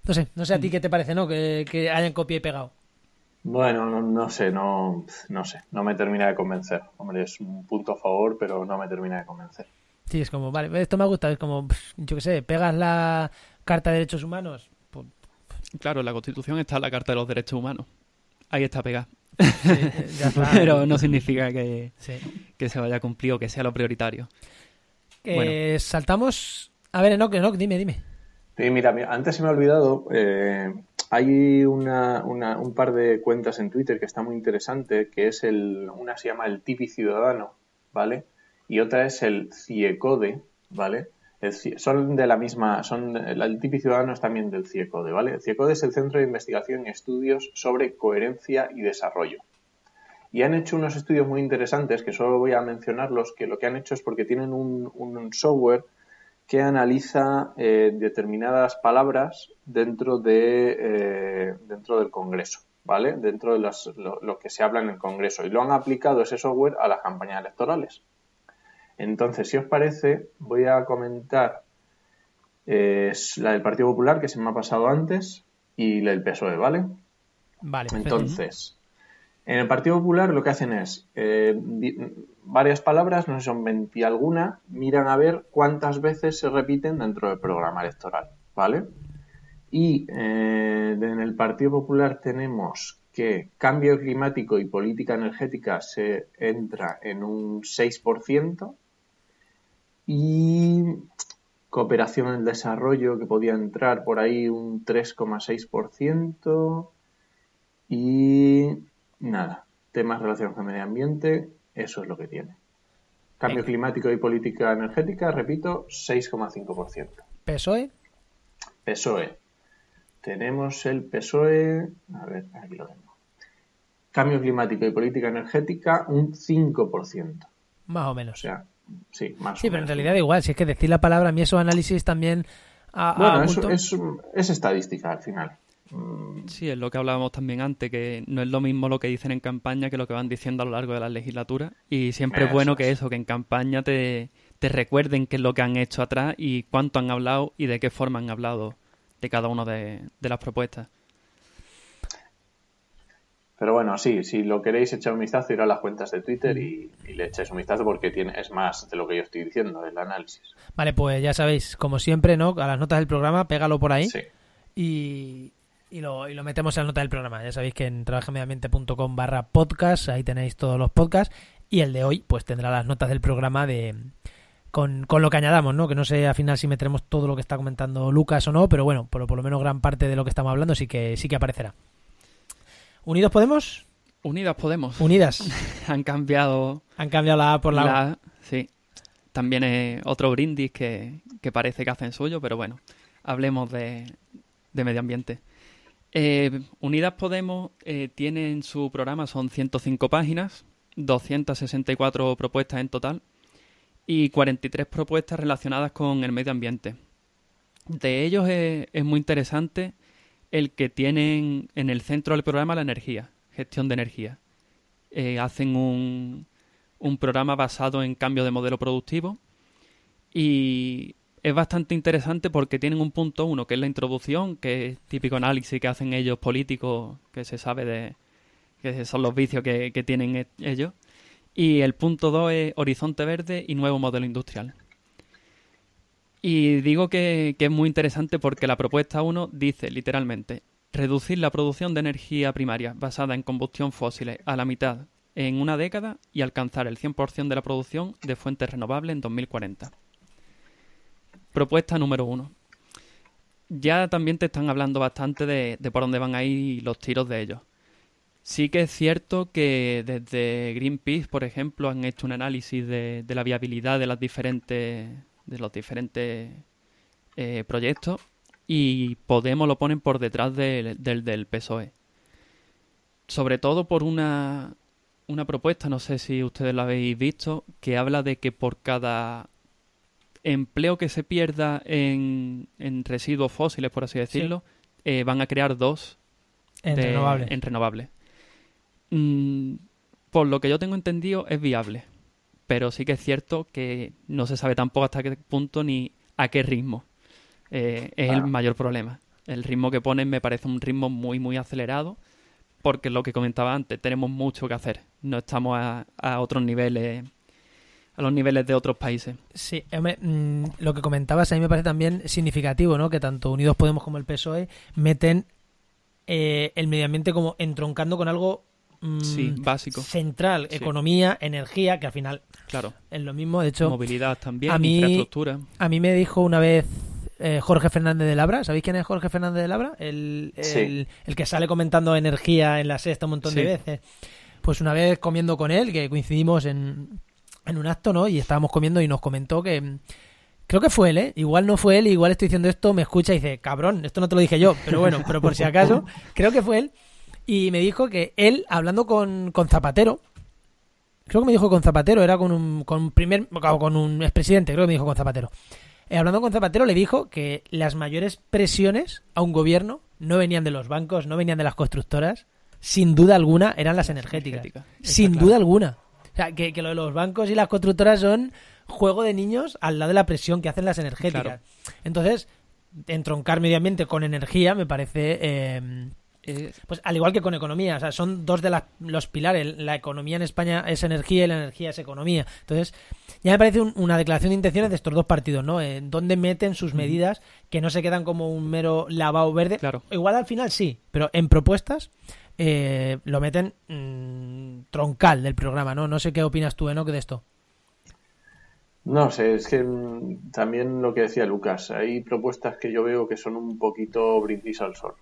No sé, no sé a Mm. ti qué te parece, ¿no? Que, que hayan copiado y pegado. Bueno, no, no sé, no, no sé, no me termina de convencer. Hombre, es un punto a favor, pero no me termina de convencer. Sí, es como, vale, esto me gusta. Es como, pff, yo qué sé, pegas la Carta de Derechos Humanos. Pues, Claro, en la Constitución está la Carta de los Derechos Humanos. Ahí está pegada. sí, (laughs) ya está. Pero no significa que, Sí. que se vaya a cumplir o que sea lo prioritario. Eh, Saltamos. A ver, Enoch, Enoch, dime, dime. Sí, mira, mira, antes se me ha olvidado, eh, hay una, una- un par de cuentas en Twitter que está muy interesante, que es el, una se llama el Tipi Ciudadano, ¿vale? Y otra es el CIECODE, ¿vale? Son de la misma, son, el, Tipi Ciudadano es también del CIECODE, ¿vale? El CIECODE es el Centro de Investigación y Estudios sobre Coherencia y Desarrollo. Y han hecho unos estudios muy interesantes, que solo voy a mencionarlos, que lo que han hecho es porque tienen un software que analiza eh, determinadas palabras dentro de eh, dentro del Congreso, ¿vale? Dentro de las- lo, lo que se habla en el Congreso y lo han aplicado ese software a las campañas electorales. Entonces, si os parece, voy a comentar eh, la del Partido Popular que se me ha pasado antes y la del PSOE, ¿vale? Vale. Entonces, en el Partido Popular lo que hacen es eh, varias palabras, no sé son 20 y alguna, miran a ver cuántas veces se repiten dentro del programa electoral, ¿vale? Y eh, en el Partido Popular tenemos que cambio climático y política energética se entra en un 6% y cooperación en el desarrollo que podía entrar por ahí un 3,6% y nada, temas relacionados con el medio ambiente, eso es lo que tiene. Cambio Venga. climático y política energética, repito, 6,5%. PSOE. PSOE. Tenemos el PSOE. A ver, aquí lo tengo. Cambio climático y política energética, un 5%. Más o menos. O sea, sí, más sí, o pero en realidad igual, si es que decir la palabra, a mí esos análisis también. A, Bueno, eso es estadística al final. Mm, Sí, es lo que hablábamos también antes, que no es lo mismo lo que dicen en campaña que lo que van diciendo a lo largo de la legislatura. Y siempre es bueno que eso, que en campaña te, te recuerden qué es lo que han hecho atrás y cuánto han hablado y de qué forma han hablado de cada una de, de las propuestas. Pero bueno, sí, si lo queréis echar un vistazo, ir a las cuentas de Twitter y, y le echáis un vistazo porque tiene, es más de lo que yo estoy diciendo, el análisis. Vale, pues ya sabéis, como siempre, ¿no? A las notas del programa, pégalo por ahí Sí. y, y, lo, y lo metemos en la nota del programa. Ya sabéis que en trabajamediambiente.com barra podcast, ahí tenéis todos los podcasts. Y el de hoy, pues tendrá las notas del programa de con, con lo que añadamos, ¿no? Que no sé al final si meteremos todo lo que está comentando Lucas o no, pero bueno, por, por lo menos gran parte de lo que estamos hablando sí que sí que aparecerá. ¿Unidos Podemos? Unidas Podemos. Unidas. (laughs) han cambiado Han cambiado la A por la, la A, Sí. También es otro brindis que, que parece que hacen suyo, pero bueno, hablemos de, de medio ambiente. Eh, Unidas Podemos eh, tiene en su programa, son 105 páginas, 264 propuestas en total y 43 propuestas relacionadas con el medio ambiente. De ellos es, muy interesante el que tienen en el centro del programa la energía, gestión de energía. Eh, hacen un, un programa basado en cambio de modelo productivo y es bastante interesante porque tienen un punto uno que es la introducción, que es típico análisis que hacen ellos políticos, que se sabe de que son los vicios que, tienen e- ellos. Y el punto dos es horizonte verde y nuevo modelo industrial. Y digo que, que es muy interesante porque la propuesta 1 dice literalmente reducir la producción de energía primaria basada en combustión fósiles a la mitad en una década y alcanzar el 100% de la producción de fuentes renovables en 2040. Propuesta número 1. Ya también te están hablando bastante de, de por dónde van a ir los tiros de ellos. Sí que es cierto que desde Greenpeace, por ejemplo, han hecho un análisis de, de la viabilidad de las diferentes de los diferentes eh, proyectos y Podemos lo ponen por detrás del, del, del PSOE. Sobre todo por una, una propuesta, no sé si ustedes la habéis visto, que habla de que por cada empleo que se pierda en, en residuos fósiles, por así decirlo, eh, van a crear dos En de- renovable. en renovables. Mm, por lo que yo tengo entendido, es viable. Pero sí que es cierto que no se sabe tampoco hasta qué punto ni a qué ritmo. Eh, es el Claro. mayor problema. El ritmo que ponen me parece un ritmo muy, muy acelerado. Porque lo que comentaba antes, tenemos mucho que hacer. No estamos a, a otros niveles, a los niveles de otros países. Sí, hombre, mm, lo que comentabas a mí me parece también significativo, ¿no? Que tanto Unidos Podemos como el PSOE meten eh, el medio ambiente como entroncando con algo mm, Sí, básico. central, Sí. economía, energía, que al final Claro. es lo mismo. De hecho, Movilidad también, a mí- infraestructura. a mí me dijo una vez eh, Jorge Fernández de Labra, ¿sabéis quién es Jorge Fernández de Labra? El, el, Sí. el que sale comentando energía en la sexta un montón de veces. Pues una vez comiendo con él, que coincidimos en, en un acto, ¿no? Y estábamos comiendo y nos comentó que... mm, Creo que fue él, ¿eh? Igual no fue él, igual estoy diciendo esto, me escucha y dice, cabrón, esto no te lo dije yo, pero bueno, pero por si acaso, (laughs) creo que fue él. Y me dijo que él, hablando con, con Zapatero, creo que me dijo con Zapatero, era con un, con un primer, con un expresidente, creo que me dijo con Zapatero. Eh, hablando con Zapatero le dijo que las mayores presiones a un gobierno no venían de los bancos, no venían de las constructoras, sin duda alguna eran las energéticas. Energética, Sin claro. duda alguna. O sea, que, que lo de los bancos y las constructoras son juego de niños al lado de la presión que hacen las energéticas. Claro. Entonces, entroncar medio ambiente con energía me parece... eh, Eh, pues al igual que con economía, o sea, son dos de las- los pilares. La economía en España es energía y la energía es economía. Entonces, ya me parece un- una declaración de intenciones de estos dos partidos, ¿no? En dónde meten sus medidas que no se quedan como un mero lavado verde. Claro. Igual al final sí, pero en propuestas eh, lo meten mm, troncal del programa, ¿no? No sé qué opinas tú, Enoch, de esto. No sé, es que mm, también lo que decía Lucas, hay propuestas que yo veo que son un poquito brindis al sol,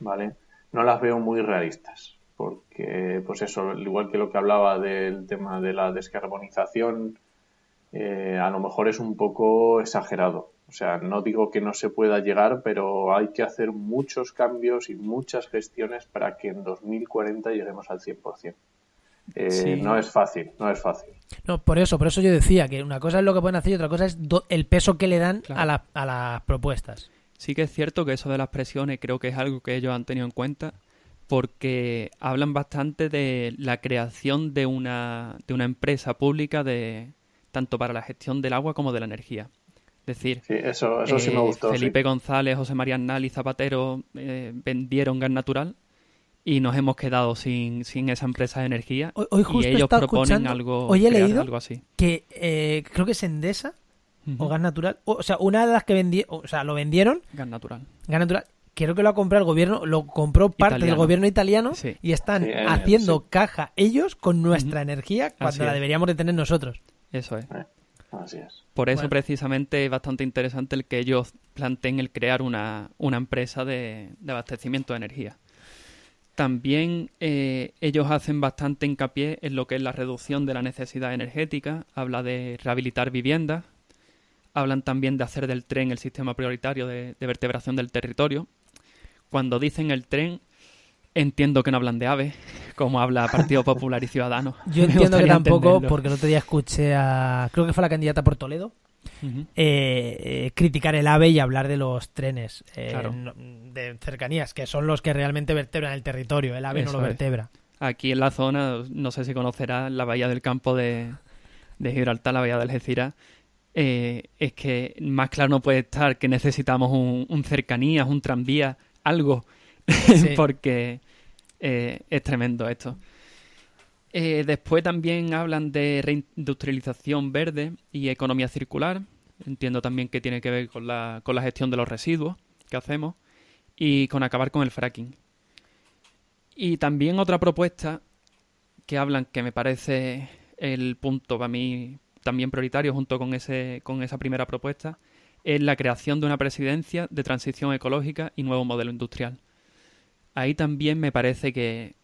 ¿vale? No las veo muy realistas, porque, pues eso, al igual que lo que hablaba del tema de la descarbonización, eh, a lo mejor es un poco exagerado. O sea, no digo que no se pueda llegar, pero hay que hacer muchos cambios y muchas gestiones para que en 2040 lleguemos al 100%. Eh, Sí. No es fácil, no es fácil. No, por eso, por eso yo decía que una cosa es lo que pueden hacer y otra cosa es do- el peso que le dan Claro. a, la- a las propuestas. Sí que es cierto que eso de las presiones creo que es algo que ellos han tenido en cuenta porque hablan bastante de la creación de una, de una empresa pública de tanto para la gestión del agua como de la energía. Es decir, Sí, eso, eso sí eh, me gustó. sí. Felipe González, José María Arnal y Zapatero eh, vendieron gas natural y nos hemos quedado sin, sin esa empresa de energía Hoy- hoy justo y ellos proponen escuchando- algo, hoy he leído algo así. que eh, creo que es Endesa o. Gas Natural. O, o sea, una de las que vendieron, o sea, lo vendieron, Gas natural. Gas Natural, creo que lo ha comprado el gobierno, lo compró parte del gobierno italiano Sí. y están Sí, eh, haciendo sí. caja ellos con nuestra energía cuando Así la es. deberíamos de tener nosotros. Eso es. Así es. Por eso Bueno. precisamente es bastante interesante el que ellos planteen el crear una, una empresa de, de abastecimiento de energía. También eh, ellos hacen bastante hincapié en lo que es la reducción de la necesidad energética, habla de rehabilitar viviendas, hablan también de hacer del tren el sistema prioritario de, de vertebración del territorio. Cuando dicen el tren, entiendo que no hablan de aves, como habla Partido Popular y Ciudadanos. (laughs) Yo Me entiendo que tampoco, entenderlo. porque el otro día escuché a, creo que fue la candidata por Toledo, eh, eh, criticar el AVE y hablar de los trenes eh, Claro. de cercanías, que son los que realmente vertebran el territorio. El AVE no lo es. vertebra. Aquí en la zona, no sé si conocerás la bahía del campo de, de Gibraltar, la bahía de Algeciras. es que más claro no puede estar que necesitamos un, un cercanías, un tranvía, algo, (laughs) Sí. porque eh, es tremendo esto. Eh, después también hablan de reindustrialización verde y economía circular. Entiendo también que tiene que ver con la, con la gestión de los residuos que hacemos y con acabar con el fracking. Y también otra propuesta que hablan que me parece el punto para mí también prioritario junto con ese con esa primera propuesta es la creación de una presidencia de transición ecológica y nuevo modelo industrial. Ahí también me parece que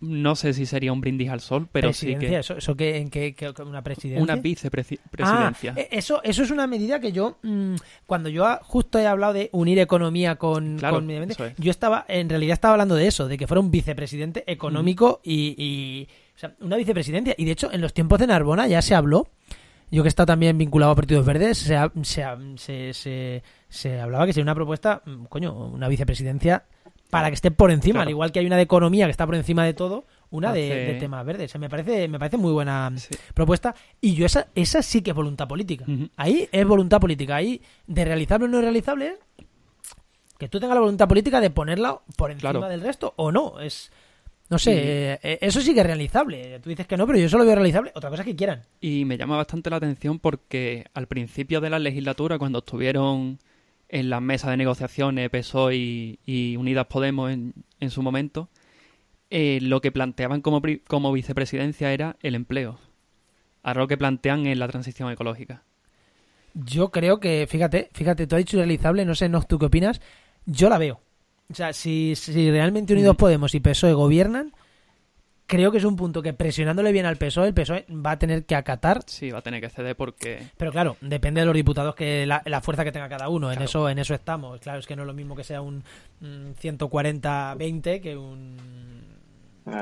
no sé si sería un brindis al sol, pero sí que eso, eso que, en qué, qué- una presidencia. una vicepresidencia. Ah, eh, eso, eso es una medida que yo, mm, cuando yo ha- justo he hablado de unir economía con, Claro, con es. yo estaba, en realidad estaba hablando de eso, de que fuera un vicepresidente económico y, y- o sea, una vicepresidencia. Y de hecho, en los tiempos de Narbona ya se habló, yo que he estado también vinculado a partidos verdes, se, se, se- se hablaba que sería una propuesta, mm, coño, una vicepresidencia para que esté por encima, Claro. al igual que hay una de economía que está por encima de todo, una de, Hace- de temas verdes. O sea, me parece, me parece muy buena Sí. propuesta y yo esa, esa sí que es voluntad política. Ahí es voluntad política. Ahí, de realizable o no realizable, que tú tengas la voluntad política de ponerla por encima Claro. del resto o no. Es, no sé, Y- eh, eh, eso sí que es realizable. Tú dices que no, pero yo eso lo veo realizable. Otra cosa es que quieran. Y me llama bastante la atención porque al principio de la legislatura, cuando estuvieron en las mesas de negociaciones PSOE y, y Unidas Podemos en, en su momento, eh, lo que planteaban como, como vicepresidencia era el empleo. Ahora lo que plantean es la transición ecológica. Yo creo que, fíjate, fíjate, tú has dicho realizable, no sé, no, tú qué opinas, yo la veo. O sea, si, si realmente Unidos Mm. Podemos y PSOE gobiernan, creo que es un punto que presionándole bien al PSOE, el PSOE va a tener que acatar Sí, va a tener que ceder porque... Pero claro, depende de los diputados que la, la fuerza que tenga cada uno. En eso en eso estamos. Claro, es que no es lo mismo que sea un, mm, 140-20 que un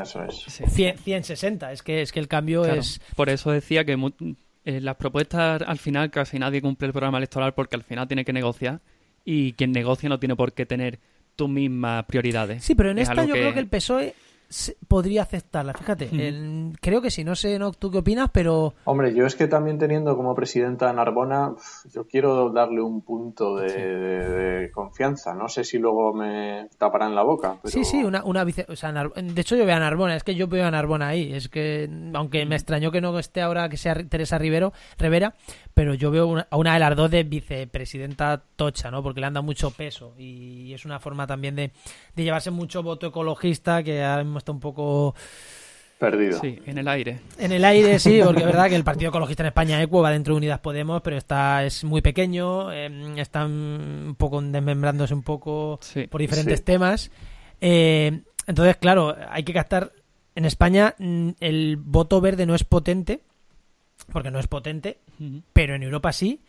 Eso es. sí. 100 160. Es que es que el cambio Claro, es Por eso decía que mu- eh, las propuestas al final casi nadie cumple el programa electoral porque al final tiene que negociar y quien negocia no tiene por qué tener tus mismas prioridades. Sí, pero en Es esta yo que- creo que el PSOE podría aceptarla. Fíjate, el- creo que sí, no sé no, tú qué opinas, pero Hombre, yo es que también teniendo como presidenta a Narbona, yo quiero darle un punto de, de- de confianza. No sé si luego me taparán la boca. Pero... sí, sí, una, una vice... O sea, Nar- de hecho yo veo a Narbona, es que yo veo a Narbona ahí. Es que, aunque me extrañó que no esté ahora que sea Teresa Rivero, Rivera, pero yo veo una- a una de las dos de vicepresidenta tocha, ¿no? Porque le han dado mucho peso y es una forma también de, de llevarse mucho voto ecologista que ahora mismo está un poco Perdido. Sí, en el aire. en el aire, sí, (laughs) porque es verdad que el Partido Ecologista en España, ECUO, va dentro de Unidas Podemos, pero está es muy pequeño, eh, están un poco desmembrándose un poco Sí. por diferentes Sí. temas. Eh, entonces, claro, hay que captar. En España mm, el voto verde no es potente, porque no es potente, pero en Europa sí.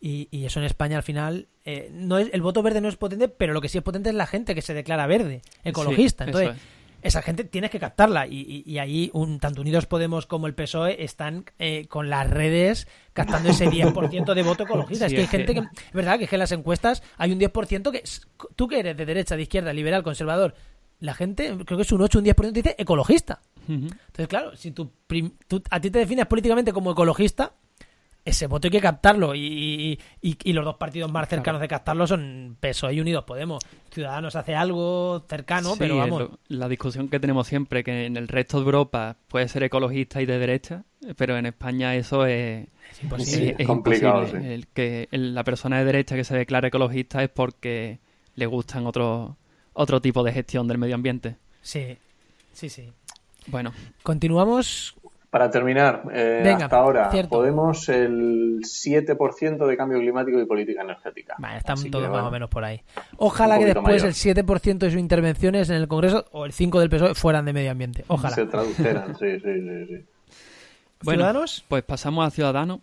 Y, y eso en España al final eh, no es el voto verde no es potente, pero lo que sí es potente es la gente que se declara verde, ecologista. Sí, Entonces, es. esa gente tienes que captarla y, y- y ahí un, tanto Unidos Podemos como el PSOE están eh, con las redes captando ese 10% de voto ecologista. Sí, es que hay gente que... Es verdad que es que en las encuestas hay un 10% que... Tú que eres de derecha, de izquierda, liberal, conservador, la gente, creo que es un 8 un 10% dice ecologista. Entonces, claro, si tú, prim- tú- a ti te defines políticamente como ecologista, ese voto hay que captarlo. Y, y- y los dos partidos más cercanos de captarlo son PSOE y Unidos Podemos. Ciudadanos hace algo cercano, Sí, pero vamos. lo- la discusión que tenemos siempre, que en el resto de Europa puede ser ecologista y de derecha, pero en España eso es, Es imposible. Sí, es- es complicado, imposible. sí. El que el- la persona de derecha que se declara ecologista es porque le gustan otro, otro tipo de gestión del medio ambiente. Sí, sí, sí. Bueno, Continuamos. Para terminar, eh, Venga, hasta ahora cierto. Podemos el 7% de cambio climático y política energética. Vale, están Así que, todos más bueno, o menos por ahí. Ojalá que después mayor. el 7% de sus intervenciones en el Congreso o el 5% del PSOE fueran de medio ambiente. Ojalá. Se tradujeran, sí, sí, sí. sí. Bueno, ¿Ciudadanos? pues pasamos a Ciudadanos,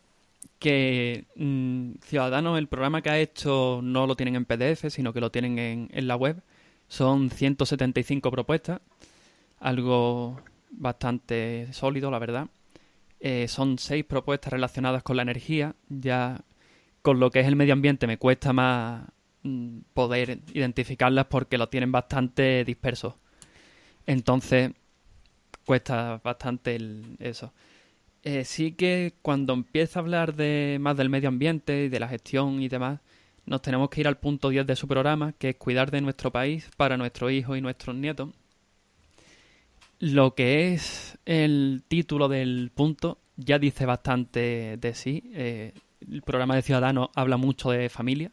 que mm, Ciudadanos, el programa que ha hecho no lo tienen en PDF, sino que lo tienen en, en la web. Son 175 propuestas, algo bastante sólido, la verdad. Eh, son seis propuestas relacionadas con la energía, ya con lo que es el medio ambiente me cuesta más mm, poder identificarlas porque lo tienen bastante dispersos. Entonces, cuesta bastante eso. Eh, sí que cuando empieza a hablar de más del medio ambiente y de la gestión y demás, nos tenemos que ir al punto 10 de su programa, que es cuidar de nuestro país para nuestros hijos y nuestros nietos. Lo que es el título del punto ya dice bastante de sí. Eh, el programa de Ciudadanos habla mucho de familia,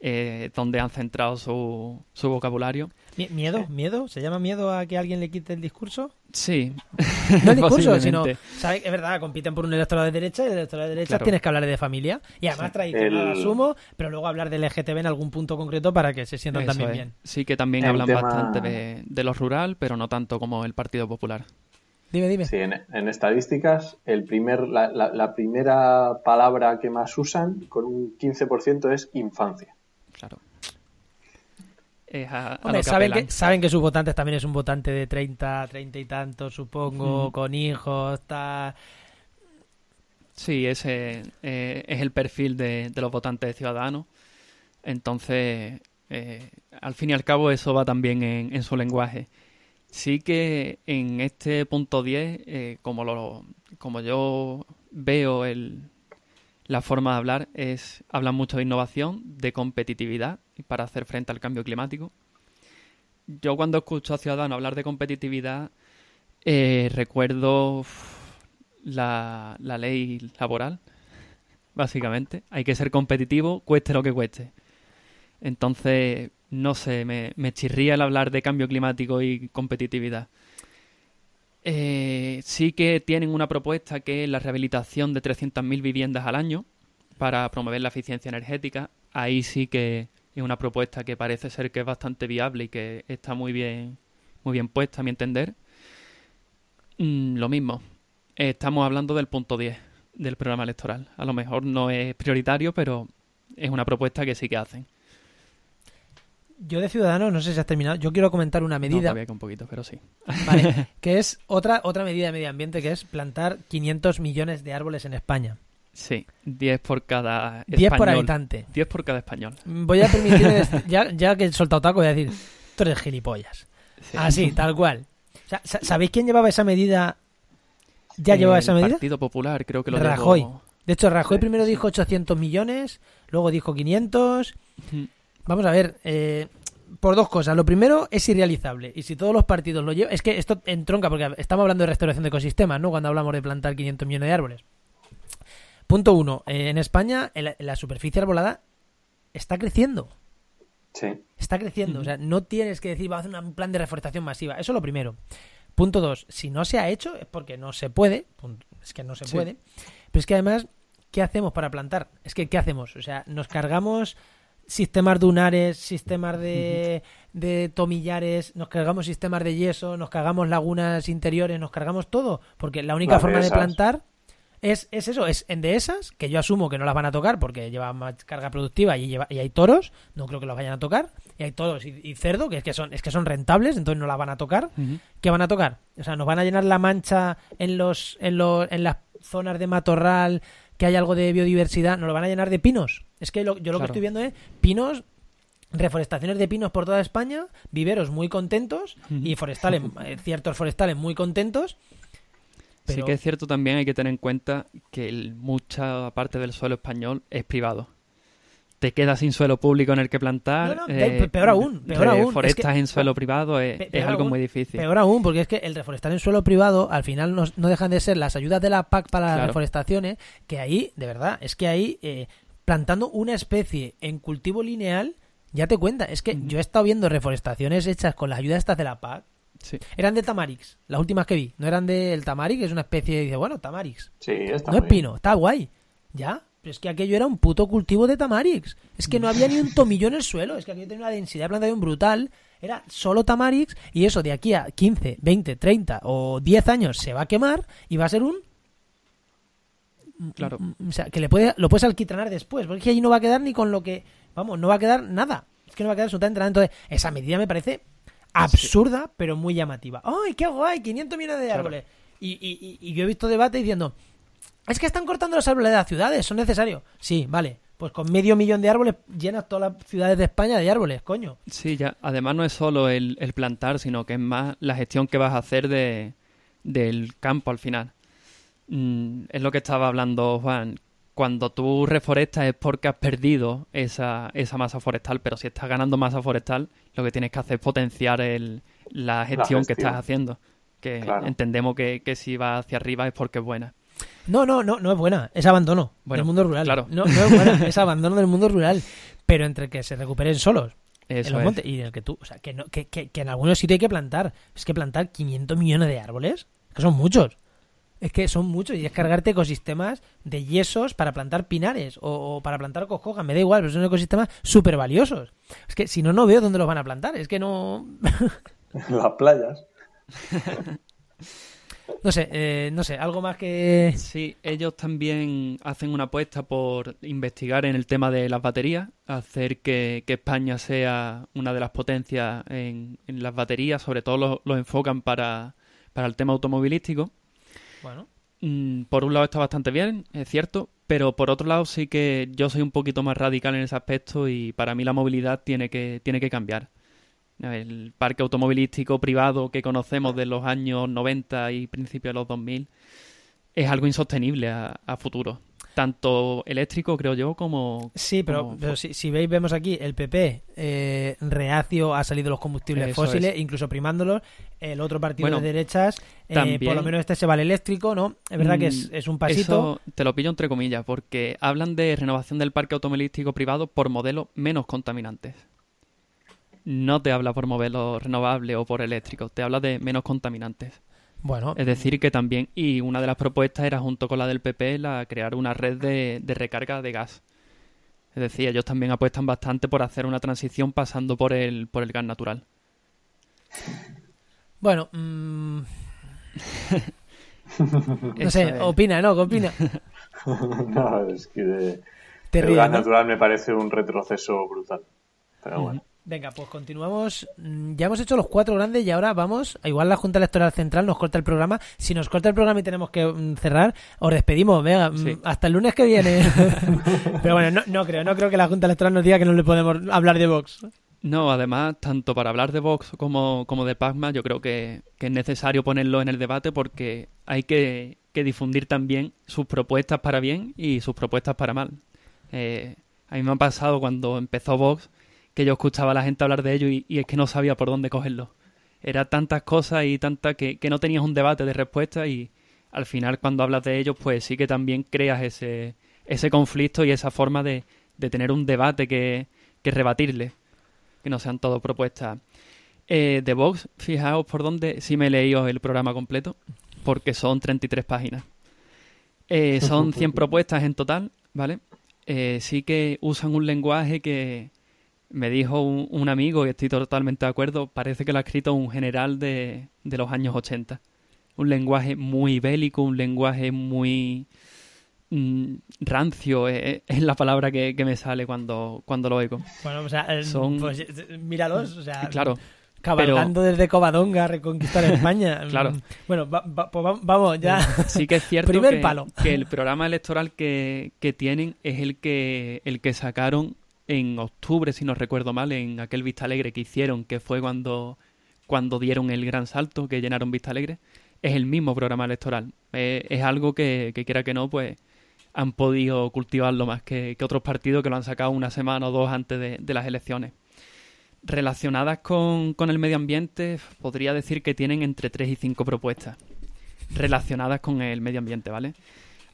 eh, donde han centrado su, su vocabulario. Mi- ¿Miedo? ¿Miedo? ¿Se llama miedo a que alguien le quite el discurso? Sí. (laughs) No el discurso, sino. ¿sabes? Es verdad, compiten por un electorado de derecha y el electorado de derecha Claro. tienes que hablar de familia. Y además tradicional El- asumo, pero luego hablar del LGTB en algún punto concreto para que se sientan Eso también es. bien. Sí que también El hablan tema- bastante de, de lo rural, pero no tanto como el Partido Popular. Dime, dime. Sí, en, en estadísticas, el primer, la, la- la primera palabra que más usan, con un 15%, es infancia. Claro. Es a, a Hombre, lo que saben, apelan. que, saben que sus votantes también es un votante de 30, 30 y tantos, supongo, Mm. con hijos. Sí, ese eh, es el perfil de, los votantes de Ciudadanos. Entonces, eh, al fin y al cabo, eso va también en, su lenguaje. Sí que en este punto 10, eh, como, lo, como yo veo el, la forma de hablar, es hablan mucho de innovación, de competitividad para hacer frente al cambio climático. Yo cuando escucho a Ciudadanos hablar de competitividad, recuerdo la, ley laboral, (laughs) básicamente. Hay que ser competitivo, cueste lo que cueste. Entonces, no sé, me, me chirría el hablar de cambio climático y competitividad. Eh, sí que tienen una propuesta que es la rehabilitación de 300.000 viviendas al año para promover la eficiencia energética. Ahí sí que es una propuesta que parece ser que es bastante viable y que está muy bien, muy bien puesta, a mi entender. Mm, lo mismo, estamos hablando del punto 10 del programa electoral. A lo mejor no es prioritario, pero es una propuesta que sí que hacen. Yo de Ciudadanos, no sé si has terminado, yo quiero comentar una medida. No, que un poquito, pero sí. Vale, (laughs) que es otra, otra medida de medio ambiente, que es plantar 500 millones de árboles en España. Sí, 10 por cada español. 10 por habitante. 10 por cada español. Voy a permitir, ya, ya que he soltado taco, voy a decir, tú eres gilipollas. Así, tal cual. ¿Sabéis quién llevaba esa medida ¿Ya llevaba esa medida? Partido Popular, creo que lo Rajoy. De hecho, Rajoy primero dijo 800 millones, luego dijo 500. Vamos a ver, eh, por dos cosas. Lo primero es irrealizable. Y si todos los partidos lo llevan. Es que esto entronca, porque estamos hablando de restauración de ecosistemas, ¿no? Cuando hablamos de plantar 500 millones de árboles. Punto uno. Eh, en España, la superficie arbolada está creciendo. Sí. Está creciendo. O sea, no tienes que decir, va a hacer un plan de reforestación masiva. Eso es lo primero. Punto dos, si no se ha hecho es porque no se puede, es que no se puede, pero es que además, ¿qué hacemos para plantar? Es que, ¿qué hacemos? O sea, nos cargamos sistemas dunares, sistemas de, de tomillares, nos cargamos sistemas de yeso, nos cargamos lagunas interiores, nos cargamos todo, porque la única forma de plantar es, es eso, es en dehesas, que yo asumo que no las van a tocar porque llevan más carga productiva y, lleva, y hay toros, no creo que los vayan a tocar, y hay toros y, cerdo, que es que son, es que son rentables, entonces no las van a tocar. ¿Qué van a tocar? O sea, nos van a llenar la mancha en los, en los, en las zonas de matorral, que hay algo de biodiversidad, nos lo van a llenar de pinos. Es que yo lo que estoy viendo es pinos reforestaciones de pinos por toda España, viveros muy contentos y forestales, eh, ciertos forestales muy contentos Sí que es cierto también, hay que tener en cuenta que mucha parte del suelo español es privado. Te quedas sin suelo público en el que plantar. No, eh, peor aún, peor aún. Forestas en suelo privado es, algo muy difícil. Peor aún, porque es que el reforestar en suelo privado al final no, dejan de ser las ayudas de la PAC para las reforestaciones, que ahí, de verdad, es que ahí eh, plantando una especie en cultivo lineal, ya te cuenta, es que yo he estado viendo reforestaciones hechas con las ayudas estas de la PAC eran de Tamarix, las últimas que vi. No eran del Tamarix, es una especie de. Dice, bueno, Tamarix. Sí, está No es pino, está guay. ¿Ya? Pero es que aquello era un puto cultivo de Tamarix. Es que no había ni un tomillo en el suelo. Es que aquello tenía una densidad de plantación brutal. Era solo Tamarix. Y eso de aquí a 15, 20, 30 o 10 años se va a quemar y va a ser un. Claro. O sea, que le puede, lo puedes alquitranar después. Porque allí no va a quedar ni con lo que. Vamos, no va a quedar nada. Es que no va a quedar absolutamente nada. Entonces, esa medida me parece absurda, pero muy llamativa. ¡Ay, qué guay! 500 millones de árboles. Y, yo he visto debate diciendo, es que están cortando los árboles de las ciudades, son necesarios. Sí, vale. Pues con medio millón de árboles llenas todas las ciudades de España de árboles, coño. Sí, ya. Además no es solo el, plantar, sino que es más la gestión que vas a hacer de, del campo al final. Mm, es lo que estaba hablando Juan, cuando tú reforestas es porque has perdido esa, esa masa forestal, pero si estás ganando masa forestal, lo que tienes que hacer es potenciar el, la, gestión que estás haciendo. Que entendemos que, que, si va hacia arriba es porque es buena. No, no, no, no es buena, es abandono del mundo rural. Claro. No, no es buena, es (laughs) abandono del mundo rural, pero entre que se recuperen solos en los montes y en el que tú, o sea, que, no, que, que, que en algunos sitios hay que plantar. Es que plantar 500 millones de árboles, que son muchos. Es que son muchos y es cargarte ecosistemas de yesos para plantar pinares o, para plantar cojogas, me da igual, pero son ecosistemas súper valiosos. Es que si no, no veo dónde los van a plantar, es que no... (laughs) Las playas. (laughs) No sé, eh, no sé, algo más que... Sí, ellos también hacen una apuesta por investigar en el tema de las baterías, hacer que, España sea una de las potencias en, las baterías, sobre todo lo, lo enfocan para, para el tema automovilístico. Bueno. mm, por un lado está bastante bien, es cierto, pero por otro lado sí que yo soy un poquito más radical en ese aspecto y para mí la movilidad tiene que, tiene que cambiar. El parque automovilístico privado que conocemos de los años 90 y principios de los 2000 es algo insostenible a, a futuro tanto eléctrico, creo yo, como... Sí, pero, como- pero si, si veis, vemos aquí el PP eh, reacio ha salido los combustibles Eso fósiles, es. incluso primándolos. El otro partido Bueno, de derechas, eh, también- por lo menos este se vale eléctrico, ¿no? Es verdad que es, Mm, es un pasito. Eso te lo pillo entre comillas, porque hablan de renovación del parque automovilístico privado por modelos menos contaminantes. No te habla por modelos renovables o por eléctricos, te habla de menos contaminantes. Bueno, Es decir, que también, y una de las propuestas era junto con la del PP, la crear una red de, de recarga de gas. Es decir, ellos también apuestan bastante por hacer una transición pasando por el, por el gas natural. bueno. mm, (laughs) no sé, es. opina, ¿no? ¿Qué opina? (laughs) no, es que de, el gas ¿no? natural me parece un retroceso brutal. Pero bueno. Venga, pues continuamos. Mm, Ya hemos hecho los cuatro grandes y ahora vamos. Igual la Junta Electoral Central nos corta el programa. Si nos corta el programa y tenemos que mm, cerrar, os despedimos. Venga, mm, Sí. hasta el lunes que viene. (laughs) Pero bueno, no, no creo. No creo que la Junta Electoral nos diga que no le podemos hablar de Vox. No, además, tanto para hablar de Vox como, como de Pacma, yo creo que, que es necesario ponerlo en el debate porque hay que, que difundir también sus propuestas para bien y sus propuestas para mal. Eh, a mí me ha pasado cuando empezó Vox que yo escuchaba a la gente hablar de ello y, y es que no sabía por dónde cogerlo. Era tantas cosas y tantas que, que no tenías un debate de respuesta y al final cuando hablas de ellos pues sí que también creas ese, ese conflicto y esa forma de, de tener un debate que, que rebatirle que no sean todo propuestas. Eh, de Vox, fijaos por dónde, sí me he leído el programa completo, porque son 33 páginas. Eh, (laughs) son 100 propuestas en total, ¿vale? Eh, sí que usan un lenguaje que me dijo un, un amigo, y estoy totalmente de acuerdo, parece que lo ha escrito un general de, de los años 80. Un lenguaje muy bélico, un lenguaje muy mm, rancio, eh, es la palabra que, que me sale cuando, cuando lo oigo. Bueno, o sea, eh, Son- pues, eh, míralos. O sea, Claro, cabalgando desde Covadonga a reconquistar España. (laughs) Claro. Bueno, va- va- pues va- vamos, ya. (laughs) Sí que es cierto Primer que, palo. que el programa electoral que, que tienen es el que, el que sacaron en octubre, si no recuerdo mal, en aquel Vista Alegre que hicieron, que fue cuando, cuando dieron el gran salto, que llenaron Vista Alegre. Es el mismo programa electoral. Eh, es algo que, que quiera que no, pues han podido cultivarlo más que, otros partidos que lo han sacado una semana o dos antes de, las elecciones. Relacionadas con, con el medio ambiente, podría decir que tienen entre 3 y 5 propuestas relacionadas con el medio ambiente, ¿vale?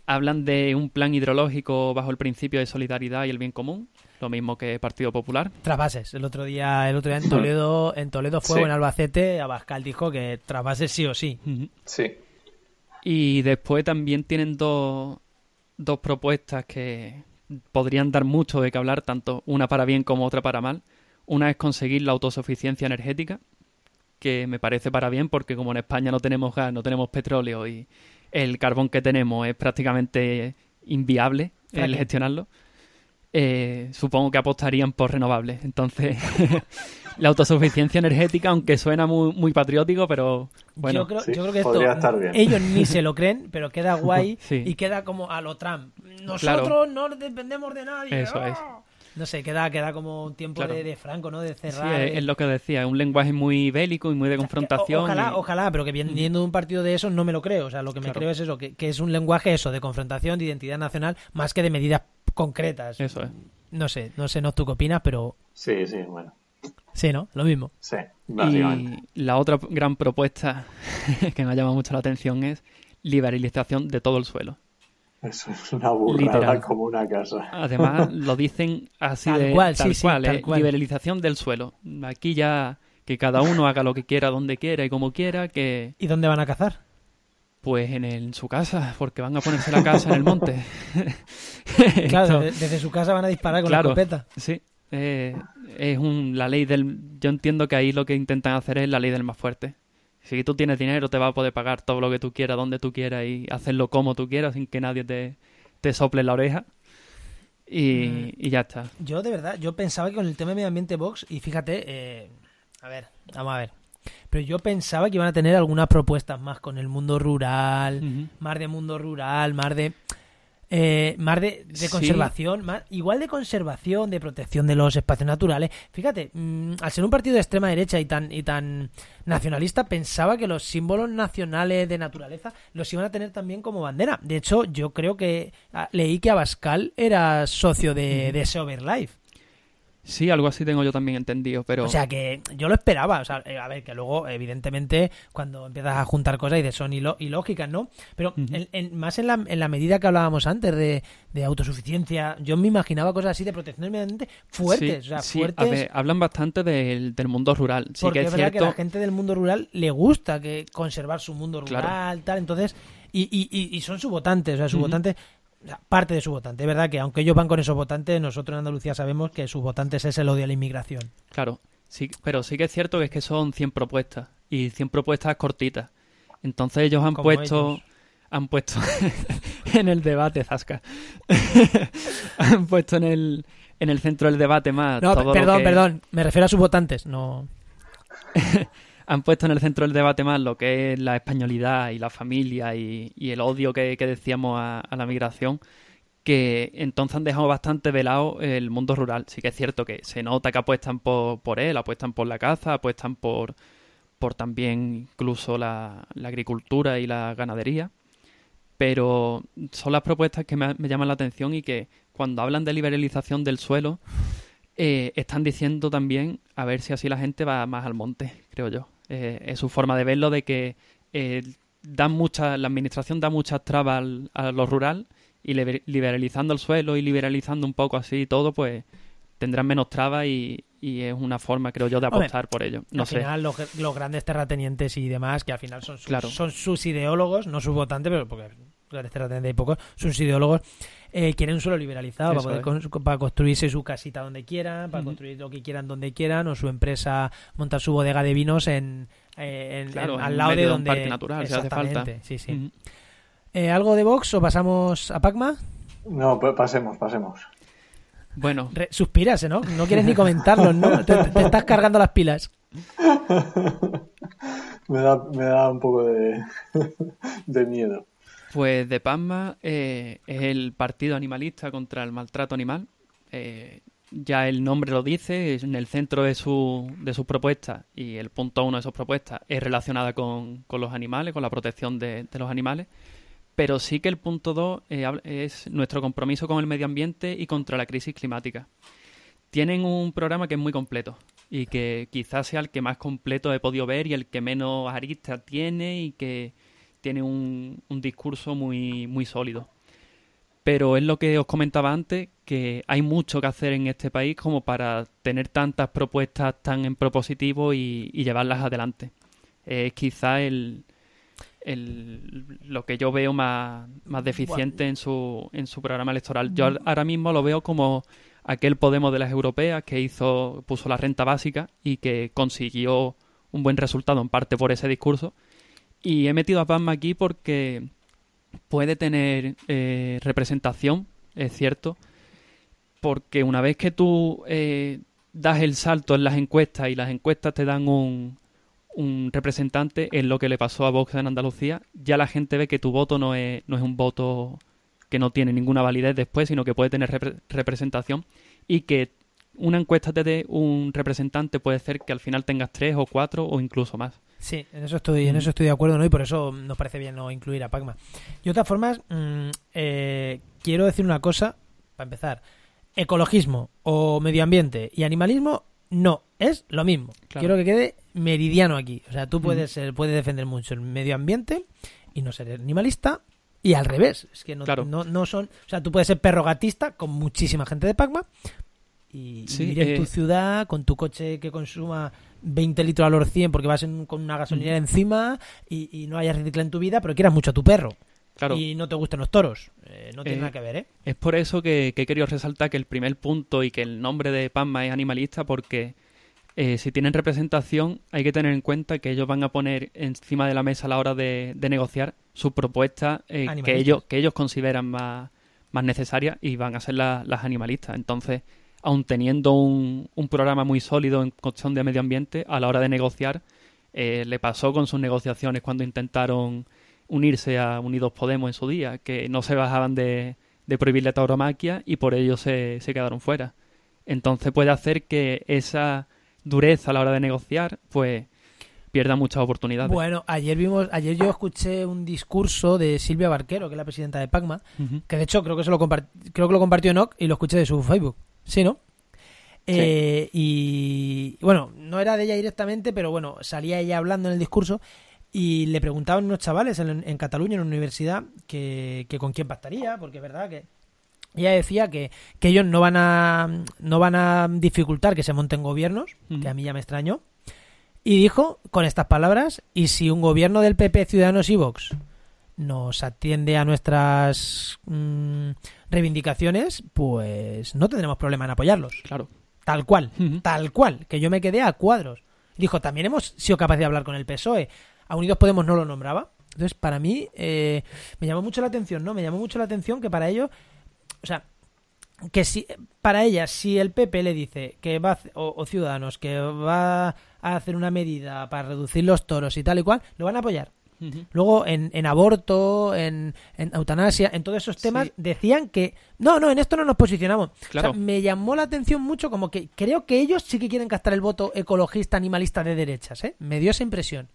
Hablan de un plan hidrológico bajo el principio de solidaridad y el bien común, lo mismo que Partido Popular. Trasvases. El otro día, el otro día en Toledo, en Toledo fue Sí. o en Albacete, Abascal dijo que trasvases sí o sí. Sí. Y después también tienen dos, dos propuestas que podrían dar mucho de qué hablar, tanto una para bien como otra para mal. Una es conseguir la autosuficiencia energética, que me parece para bien porque como en España no tenemos gas, no tenemos petróleo y el carbón que tenemos es prácticamente inviable el gestionarlo, eh, supongo que apostarían por renovables. Entonces, (laughs) la autosuficiencia energética, aunque suena muy, muy patriótico, pero bueno, yo, creo, sí, yo creo que esto podría estar bien. ellos ni se lo creen, pero queda guay (laughs) Sí. y queda como a lo Trump. Nosotros no dependemos de nadie. Eso es. No sé, queda, queda como un tiempo Claro. de, de Franco, ¿no? De Sí, cerrar. es, de- es lo que decía, es un lenguaje muy bélico y muy de O- confrontación. Ojalá, y- ojalá, pero que viniendo de un partido de esos no me lo creo. O sea, lo que me Claro. creo es eso, que, que es un lenguaje eso, de confrontación, de identidad nacional, más que de medidas concretas. Eso es. No sé, no sé, no tú qué opinas, pero Sí, sí, bueno. sí, ¿no? Lo mismo. Sí, básicamente. Y la otra gran propuesta (laughs) que me ha llamado mucho la atención es liberalización de todo el suelo. Eso es una burrada Literal. como una casa. Además, (laughs) lo dicen así Tal de cual, tal sí, sí, cual, tal eh, cual. liberalización del suelo. Aquí ya que cada uno haga lo que quiera, donde quiera y como quiera, que ¿Y dónde van a cazar? pues en, el- en su casa, porque van a ponerse la casa en el monte. (laughs) Claro, Esto- desde su casa van a disparar con Claro. la escopeta. Sí, eh, es un, la ley del... Yo entiendo que ahí lo que intentan hacer es la ley del más fuerte. Si tú tienes dinero, te vas a poder pagar todo lo que tú quieras, donde tú quieras y hacerlo como tú quieras, sin que nadie te, te sople la oreja. Y, Mm. y ya está. Yo, de verdad, yo pensaba que con el tema de medio ambiente Vox, y fíjate, eh, a ver, vamos a ver. pero yo pensaba que iban a tener algunas propuestas más con el mundo rural, Ujú. más de mundo rural, más de eh, más de, de Sí. conservación, más, igual de conservación, de protección de los espacios naturales. Fíjate, mm, al ser un partido de extrema derecha y tan y tan nacionalista, pensaba que los símbolos nacionales de naturaleza los iban a tener también como bandera. De hecho, yo creo que ah, leí que Abascal era socio de, de Sober Life. Sí, algo así tengo yo también entendido, pero... O sea que yo lo esperaba. O sea, eh, a ver, que luego, evidentemente, cuando empiezas a juntar cosas y de son ilo- ilógicas, ¿no? Pero en- en- más en la, en la medida que hablábamos antes de, de autosuficiencia, yo me imaginaba cosas así de protección del medio ambiente fuertes. Sí, o sea, sí, fuertes. a ver, hablan bastante del, del mundo rural. Sí porque que es es verdad cierto. que la gente del mundo rural le gusta que conservar su mundo rural, Claro. tal. Entonces, y, y, y- y son sus votantes. O sea, sus votantes. Parte de su votante, es verdad que aunque ellos van con esos votantes, nosotros en Andalucía sabemos que sus votantes es el odio a la inmigración. Claro, sí, pero sí que es cierto que es que son 100 propuestas y 100 propuestas cortitas. Entonces ellos han Como puesto ellos. han puesto (laughs) en el debate Zasca. (laughs) han puesto en el en el centro del debate más No, todo lo perdón, que- perdón, me refiero a sus votantes, no. (laughs) han puesto en el centro del debate más lo que es la españolidad y la familia y, el odio que, decíamos a, la migración, que entonces han dejado bastante de lado el mundo rural. Sí que es cierto que se nota que apuestan por, él, apuestan por la caza, apuestan por, por también incluso la, la agricultura y la ganadería. Pero son las propuestas que me, me llaman la atención y que cuando hablan de liberalización del suelo, eh, están diciendo también a ver si así la gente va más al monte, creo yo. Eh, es su forma de verlo de que eh, dan mucha, la administración da muchas trabas al- a lo rural y liber- liberalizando el suelo y liberalizando un poco así todo, pues tendrán menos trabas y, y es una forma, creo yo, de Hombre, apostar por ello. No al sé. final los, los grandes terratenientes y demás, que al final son sus, Claro. son sus ideólogos, no sus votantes, pero porque grandes terratenientes hay pocos, sus ideólogos eh, quieren un suelo liberalizado para, poder con- para construirse su casita donde quieran, para construir lo que quieran donde quieran, o su empresa montar su bodega de vinos en, eh, en- Claro, en- en al lado medio de de un donde parque natural, si hace falta. Sí. Eh, ¿Algo de Vox o pasamos a Pacma? No, pa- pasemos, pasemos. Bueno, Re- suspiras, ¿eh, ¿no? No quieres ni comentarlo, ¿no? Te, te estás cargando las pilas. (laughs) Me da, me da un poco de, (laughs) de miedo. Pues de Pasma eh, es el partido animalista contra el maltrato animal. Eh, ya el nombre lo dice, en el centro de su, de sus propuestas y el punto uno de sus propuestas es relacionada con, con los animales, con la protección de, los animales. Pero sí que el punto dos eh, es nuestro compromiso con el medio ambiente y contra la crisis climática. Tienen un programa que es muy completo y que quizás sea el que más completo he podido ver y el que menos aristas tiene y que tiene un, un discurso muy, muy sólido. Pero es lo que os comentaba antes, que hay mucho que hacer en este país como para tener tantas propuestas tan en propositivo y, y llevarlas adelante. Es quizá el, el- lo que yo veo más, más deficiente en su, en su programa electoral. Yo ahora mismo lo veo como aquel Podemos de las europeas que hizo, puso la renta básica y que consiguió un buen resultado en parte por ese discurso. Y he metido a Pazma aquí porque puede tener eh, representación, es cierto, porque una vez que tú eh, das el salto en las encuestas y las encuestas te dan un, un representante en lo que le pasó a Vox en Andalucía, ya la gente ve que tu voto no es, no es un voto que no tiene ninguna validez después, sino que puede tener repre- representación y que una encuesta te dé un representante puede ser que al final tengas tres o cuatro o incluso más. Sí, en eso estoy, en eso estoy de acuerdo, ¿no? Y por eso nos parece bien no incluir a Pacma. Y de todas formas, mm, eh, quiero decir una cosa, para empezar. Ecologismo o medio ambiente y animalismo no es lo mismo. Claro. Quiero que quede meridiano aquí. O sea, tú puedes ser, puedes defender mucho el medio ambiente y no ser animalista. Y al revés, es que no, Claro. no, no son. O sea, tú puedes ser perrogatista con muchísima gente de Pacma y Sí, vivir en tu eh, ciudad con tu coche que consuma 20 litros al hora 100 porque vas en- con una gasolinera encima y, y no hayas reciclado en tu vida, pero quieras mucho a tu perro Claro. y no te gustan los toros. Eh, no tiene Eh, nada que ver, ¿eh? Es por eso que, que he querido resaltar que el primer punto y que el nombre de Pasma es animalista, porque eh, si tienen representación hay que tener en cuenta que ellos van a poner encima de la mesa a la hora de, de negociar sus propuestas eh, que, ellos, que ellos consideran más, más necesarias y van a ser la- las animalistas. Entonces, aun teniendo un, un programa muy sólido en cuestión de medio ambiente, a la hora de negociar Eh, le pasó con sus negociaciones cuando intentaron unirse a Unidos Podemos en su día, que no se bajaban de, de prohibir la tauromaquia y por ello se, se quedaron fuera. Entonces puede hacer que esa dureza a la hora de negociar, pues pierda muchas oportunidades. Bueno, ayer vimos, ayer yo escuché un discurso de Silvia Barquero, que es la presidenta de Pacma, que de hecho creo que se lo creo que lo compartió Enoch y lo escuché de su Facebook. ¿Sí, no? Eh, y bueno, no era de ella directamente, pero bueno, salía ella hablando en el discurso y le preguntaban unos chavales en, en Cataluña, en una universidad, que, que con quién pactaría, porque es verdad que ella decía que, que ellos no van a no van a dificultar que se monten gobiernos, que a mí ya me extrañó, y dijo con estas palabras, y si un gobierno del PP, Ciudadanos y Vox nos atiende a nuestras mm, reivindicaciones, pues no tendremos problema en apoyarlos. Claro. Tal cual, tal cual, que yo me quedé a cuadros. Dijo, también hemos sido capaces de hablar con el PSOE. A Unidos Podemos no lo nombraba. Entonces, para mí, eh, me llamó mucho la atención, ¿no? Me llamó mucho la atención que para ellos, o sea, que si, para ella, si el PP le dice que va, o, o Ciudadanos, que va a hacer una medida para reducir los toros y tal y cual, lo van a apoyar. Luego en, en aborto, en, en eutanasia, en todos esos temas, Sí. decían que no, no, en esto no nos posicionamos. Claro. O sea, me llamó la atención mucho como que creo que ellos sí que quieren captar el voto ecologista animalista de derechas, ¿eh? Me dio esa impresión.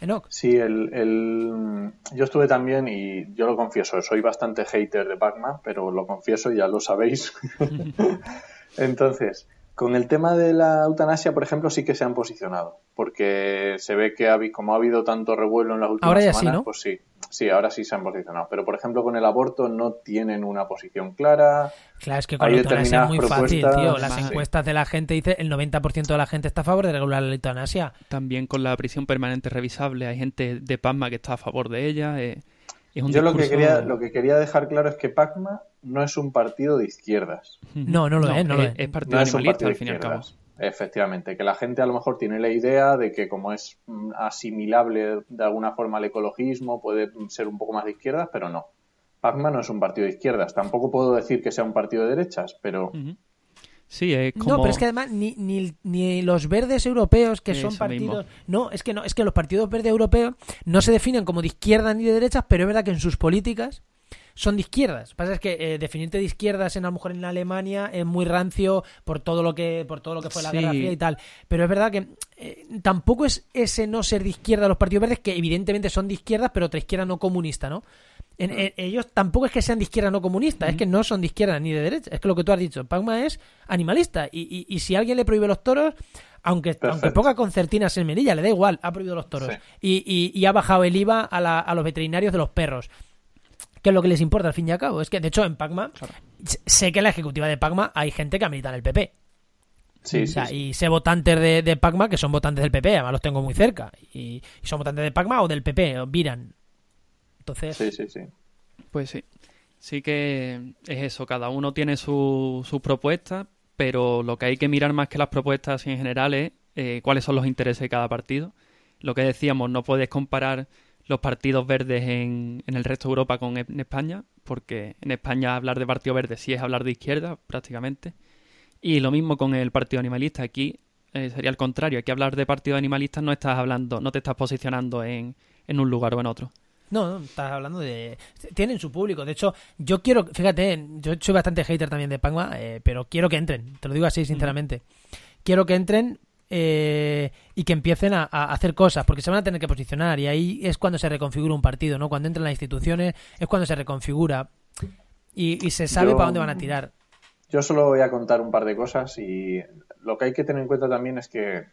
Enoch. Sí, el, el- yo estuve también y yo lo confieso, soy bastante hater de Pac-Man, pero lo confieso, ya lo sabéis. (laughs) Entonces, con el tema de la eutanasia, por ejemplo, sí que se han posicionado, porque se ve que ha, como ha habido tanto revuelo en las últimas Ahora ya sí, semanas, ¿no? pues sí, sí, ahora sí se han posicionado. Pero, por ejemplo, con el aborto no tienen una posición clara. Claro, es que con la eutanasia es muy fácil, tío. Las sí. encuestas de la gente dice el 90% de la gente está a favor de regular la eutanasia. También con la prisión permanente revisable hay gente de Pasma que está a favor de ella. eh, es un Yo lo que, quería, lo que quería dejar claro es que Pacma no es un partido de izquierdas. No, no lo es, no lo es. Es partido no es un animalista, al fin y al cabo. Izquierdas. Efectivamente, que la gente a lo mejor tiene la idea de que como es mm, asimilable de alguna forma al ecologismo, puede ser un poco más de izquierdas, pero no. Pacma no es un partido de izquierdas. Tampoco puedo decir que sea un partido de derechas, pero. Sí, es como... No, pero es que además ni, ni, ni los verdes europeos, que son partidos. mismo. No, es que no, es que los partidos verdes europeos no se definen como de izquierda ni de derechas, pero es verdad que en sus políticas son de izquierdas. Lo que pasa es que eh, definirte de izquierdas en a lo mejor en Alemania es muy rancio por todo lo que, por todo lo que fue la Sí. Guerra Fría y tal. Pero es verdad que eh, tampoco es ese no ser de izquierda los partidos verdes, que evidentemente son de izquierdas, pero otra izquierda no comunista, ¿no? En- en- ellos tampoco es que sean de izquierda no comunista, es que no son de izquierda ni de derecha. Es que lo que tú has dicho, Pacma es animalista. Y, y- y si alguien le prohíbe los toros, aunque, Perfecto. aunque ponga concertinas en Melilla, le da igual, ha prohibido los toros. Sí. Y, y- y ha bajado el IVA a, la- a los veterinarios de los perros. Que es lo que les importa al fin y al cabo. Es que, de hecho, en Pacma, sé que en la ejecutiva de Pacma hay gente que milita en el PP. sí, O sea, sí. y sé votantes de, de Pacma que son votantes del PP, además los tengo muy cerca. Y, y son votantes de Pacma o del PP, o Viran. Entonces, sí, sí, sí. Pues sí. Sí que es eso, cada uno tiene su, su propuesta, pero lo que hay que mirar más que las propuestas en general es eh, cuáles son los intereses de cada partido. Lo que decíamos, no puedes comparar los partidos verdes en, en el resto de Europa con en España, porque en España hablar de partido verde sí es hablar de izquierda prácticamente. Y lo mismo con el partido animalista. Aquí eh, sería el contrario. Aquí hablar de partido animalista no estás hablando, no te estás posicionando en, en un lugar o en otro. No, no, estás hablando de... Tienen su público. De hecho, yo quiero... Fíjate, yo soy bastante hater también de Pangma, eh, pero quiero que entren. Te lo digo así, sinceramente. Quiero que entren eh, y que empiecen a, a hacer cosas, porque se van a tener que posicionar y ahí es cuando se reconfigura un partido, ¿no? Cuando entran las instituciones es cuando se reconfigura y, y se sabe Yo- para dónde van a tirar. Yo solo voy a contar un par de cosas y lo que hay que tener en cuenta también es que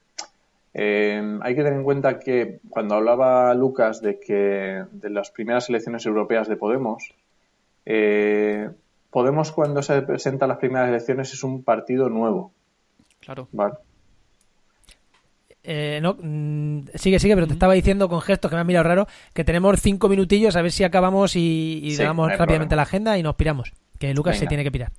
eh, hay que tener en cuenta que cuando hablaba Lucas de que de las primeras elecciones europeas de Podemos, eh, Podemos cuando se presenta a las primeras elecciones es un partido nuevo, Claro. ¿vale? Eh, no, mm, sigue, sigue, pero te estaba diciendo con gestos que me han mirado raro que tenemos cinco minutillos a ver si acabamos y, y Sí, damos no rápidamente problema. la agenda y nos piramos. Que Lucas se tiene que pirar.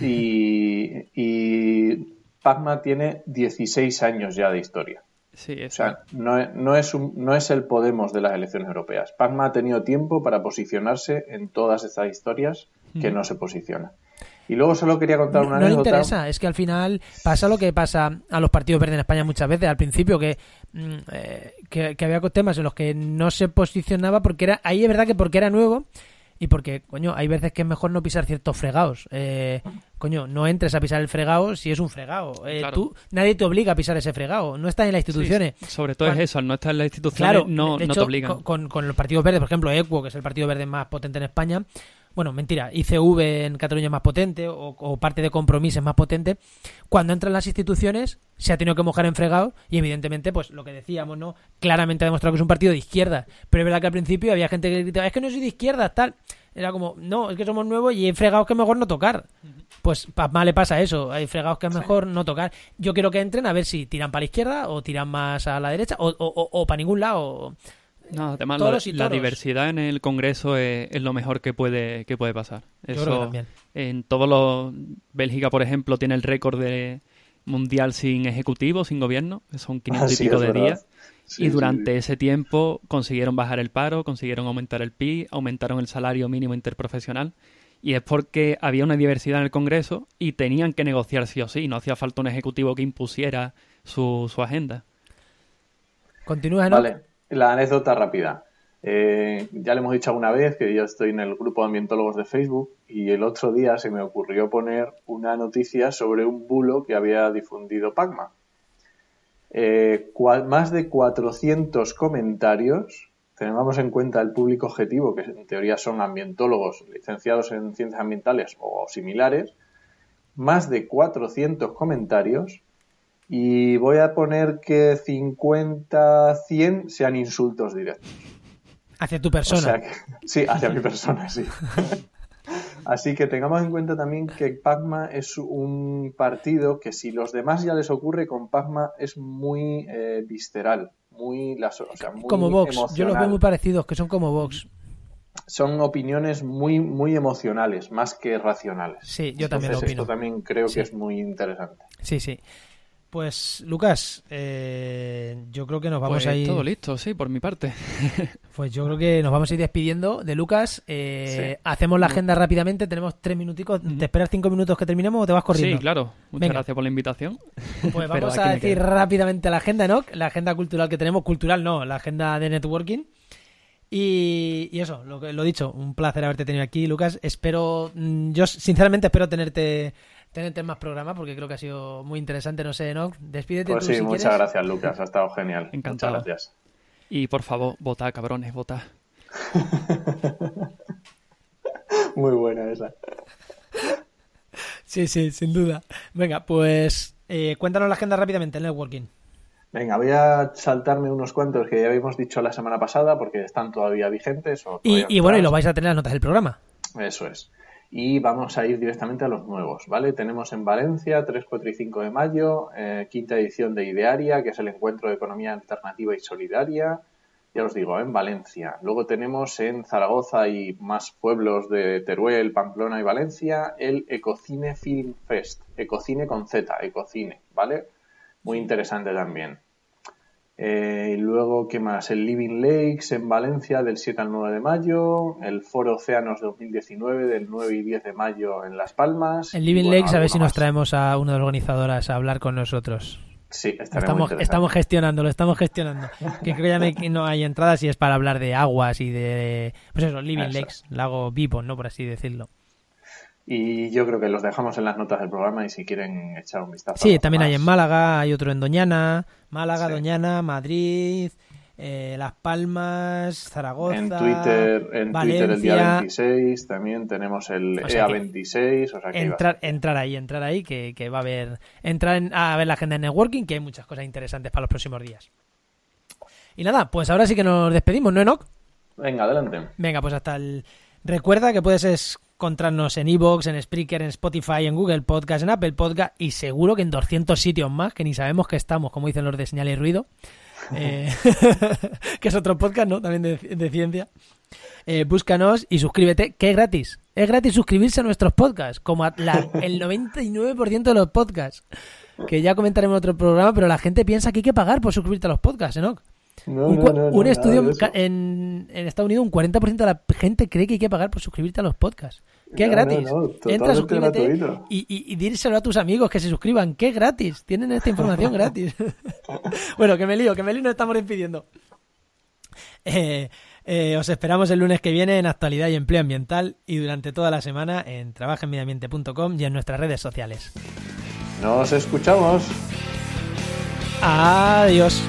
Y, y Pacma tiene 16 años ya de historia. Sí, O sea, no, es- no, es un- no es el Podemos de las elecciones europeas. Pacma ha tenido tiempo para posicionarse en todas estas historias que no se posiciona. Y luego solo quería contar No, una no le anécdota. interesa, es que al final pasa lo que pasa a los partidos verdes en España muchas veces, al principio, que, mm, eh, que, que había temas en los que no se posicionaba porque era, ahí es verdad que porque era nuevo y porque, coño, hay veces que es mejor no pisar ciertos fregados. Eh, coño, no entres a pisar el fregado si es un fregado. Eh, Claro. tú, nadie te obliga a pisar ese fregado, no estás en las instituciones. Sí, sobre todo Cuando- es eso, al no estar en las instituciones Claro, no, de no te obligan. Con, con- con los partidos verdes, por ejemplo, ECUO, que es el partido verde más potente en España, bueno, mentira, ICV en Cataluña es más potente, o, o parte de Compromís es más potente, cuando entran las instituciones se ha tenido que mojar en fregado y evidentemente, pues lo que decíamos, ¿no? Claramente ha demostrado que es un partido de izquierda, pero es verdad que al principio había gente que gritaba, es que no soy de izquierda, tal. Era como, no, es que somos nuevos y hay fregados que es mejor no tocar. Pues más le pasa eso, hay fregados que es mejor no tocar. Yo quiero que entren a ver si tiran para la izquierda o tiran más a la derecha o- o- o para ningún lado. No, además toros la, y la toros. diversidad en el Congreso es, es lo mejor que puede, que puede pasar. Yo Eso, creo que también. En todos los... Bélgica, por ejemplo, tiene el récord de mundial sin ejecutivo, sin gobierno, que son 500 Ah, y pico de verdad. días. Sí, y durante sí. ese tiempo consiguieron bajar el paro, consiguieron aumentar el PIB, aumentaron el salario mínimo interprofesional. Y es porque había una diversidad en el Congreso y tenían que negociar sí o sí. No hacía falta un ejecutivo que impusiera su, su agenda. Continúa, ¿no? Vale, la anécdota rápida. Eh, ya le hemos dicho alguna vez que yo estoy en el grupo de ambientólogos de Facebook y el otro día se me ocurrió poner una noticia sobre un bulo que había difundido Pacma. Eh, más de 400 comentarios, tengamos en cuenta el público objetivo, que en teoría son ambientólogos licenciados en ciencias ambientales o similares, más de 400 comentarios y voy a poner que 50, 100 sean insultos directos. Hacia tu O persona. sea que- sí, hacia mi persona, sí. (laughs) Así que tengamos en cuenta también que Pacma es un partido que si los demás ya les ocurre, con Pacma es muy eh, visceral, muy, las- o sea, muy como Vox. Yo los veo muy parecidos, que son como Vox. Son opiniones muy, muy emocionales, más que racionales. Sí, yo también lo opino. Esto también creo Sí. que es muy interesante. Sí, sí. Pues, Lucas, eh, yo creo que nos vamos pues a ir. todo listo, sí, por mi parte. (laughs) Pues yo creo que nos vamos a ir despidiendo de Lucas. Eh, Sí. Hacemos la agenda rápidamente. Tenemos tres minuticos. ¿Te esperas cinco minutos que terminemos o te vas corriendo? Sí, claro. Muchas Venga. gracias por la invitación. Pues (laughs) vamos a decir rápidamente la agenda, ¿no? La agenda cultural que tenemos. Cultural no, la agenda de networking. Y, y eso, lo, lo dicho, un placer haberte tenido aquí, Lucas. Espero, mm, yo sinceramente espero tenerte tenerte en más programas porque creo que ha sido muy interesante, no sé, ¿no? Despídete Pues tú sí, si muchas quieres. gracias, Lucas. Ha estado genial. Encantado. Muchas gracias. Y por favor, votad, cabrones, votad. (laughs) Muy buena esa. Sí, sí, sin duda. Venga, pues eh, cuéntanos la agenda rápidamente, el networking. Venga, voy a saltarme unos cuantos que ya habíamos dicho la semana pasada porque están todavía vigentes. o Y, todavía y bueno, y lo vais a tener en las notas del programa. Eso es. Y vamos a ir directamente a los nuevos, ¿vale? Tenemos en Valencia, 3, 4 y 5 de mayo, eh, quinta edición de Idearia, que es el encuentro de economía alternativa y solidaria. Ya os digo, en Valencia. Luego tenemos en Zaragoza y más pueblos de Teruel, Pamplona y Valencia, el Ecocine Film Fest. Ecocine con Z, Ecocine, ¿vale? Muy interesante también. Eh, y luego, ¿qué más? El Living Lakes en Valencia del 7 al 9 de mayo, el Foro Océanos 2019 del 9 y 10 de mayo en Las Palmas. En y, Living bueno, Lakes, a ver si nos traemos a una de las organizadoras a hablar con nosotros. Sí, Estamos, estamos gestionándolo, estamos gestionando. Que creo que ya me- que no hay entradas y es para hablar de aguas y de. Pues eso, Living Eso. Lakes, lago Bipon, ¿no? Por así decirlo. Y yo creo que los dejamos en las notas del programa y si quieren echar un vistazo. Sí, también hay en Málaga, hay otro en Doñana, Málaga, Sí. Doñana, Madrid, eh, Las Palmas, Zaragoza. En Twitter, en Twitter el día Valencia. 26 también tenemos el O sea que EA26, o sea que Entrar, entrar ahí, entrar ahí, que, que va a haber. Entrar en- a ver la agenda de networking, que hay muchas cosas interesantes para los próximos días. Y nada, pues ahora sí que nos despedimos, ¿no, Enoch? Venga, adelante. Venga, pues hasta el. Recuerda que puedes encontrarnos en Evox, en Spreaker, en Spotify, en Google Podcast, en Apple Podcast y seguro que en 200 sitios más que ni sabemos que estamos, como dicen los de Señal y Ruido. (laughs) Eh, (laughs) que es otro podcast, ¿no? También de, de ciencia. Eh, búscanos y suscríbete, que es gratis. Es gratis suscribirse a nuestros podcasts, como a la- el (laughs) 99% de los podcasts. Que ya comentaremos en otro programa, pero la gente piensa que hay que pagar por suscribirte a los podcasts, ¿no? No, un, no, no, estudio en, Estados Unidos, un 40% de la gente cree que hay que pagar por suscribirte a los podcasts. que es gratis. Entra, suscríbete y, y dírselo a tus amigos que se suscriban, que es gratis. Tienen esta información (laughs) gratis. (laughs) bueno, que me lío, que me lío, nos estamos despidiendo. Eh, eh, os esperamos el lunes que viene en Actualidad y Empleo Ambiental y durante toda la semana en trabajenmediambiente.com y en nuestras redes sociales. Nos escuchamos. Adiós.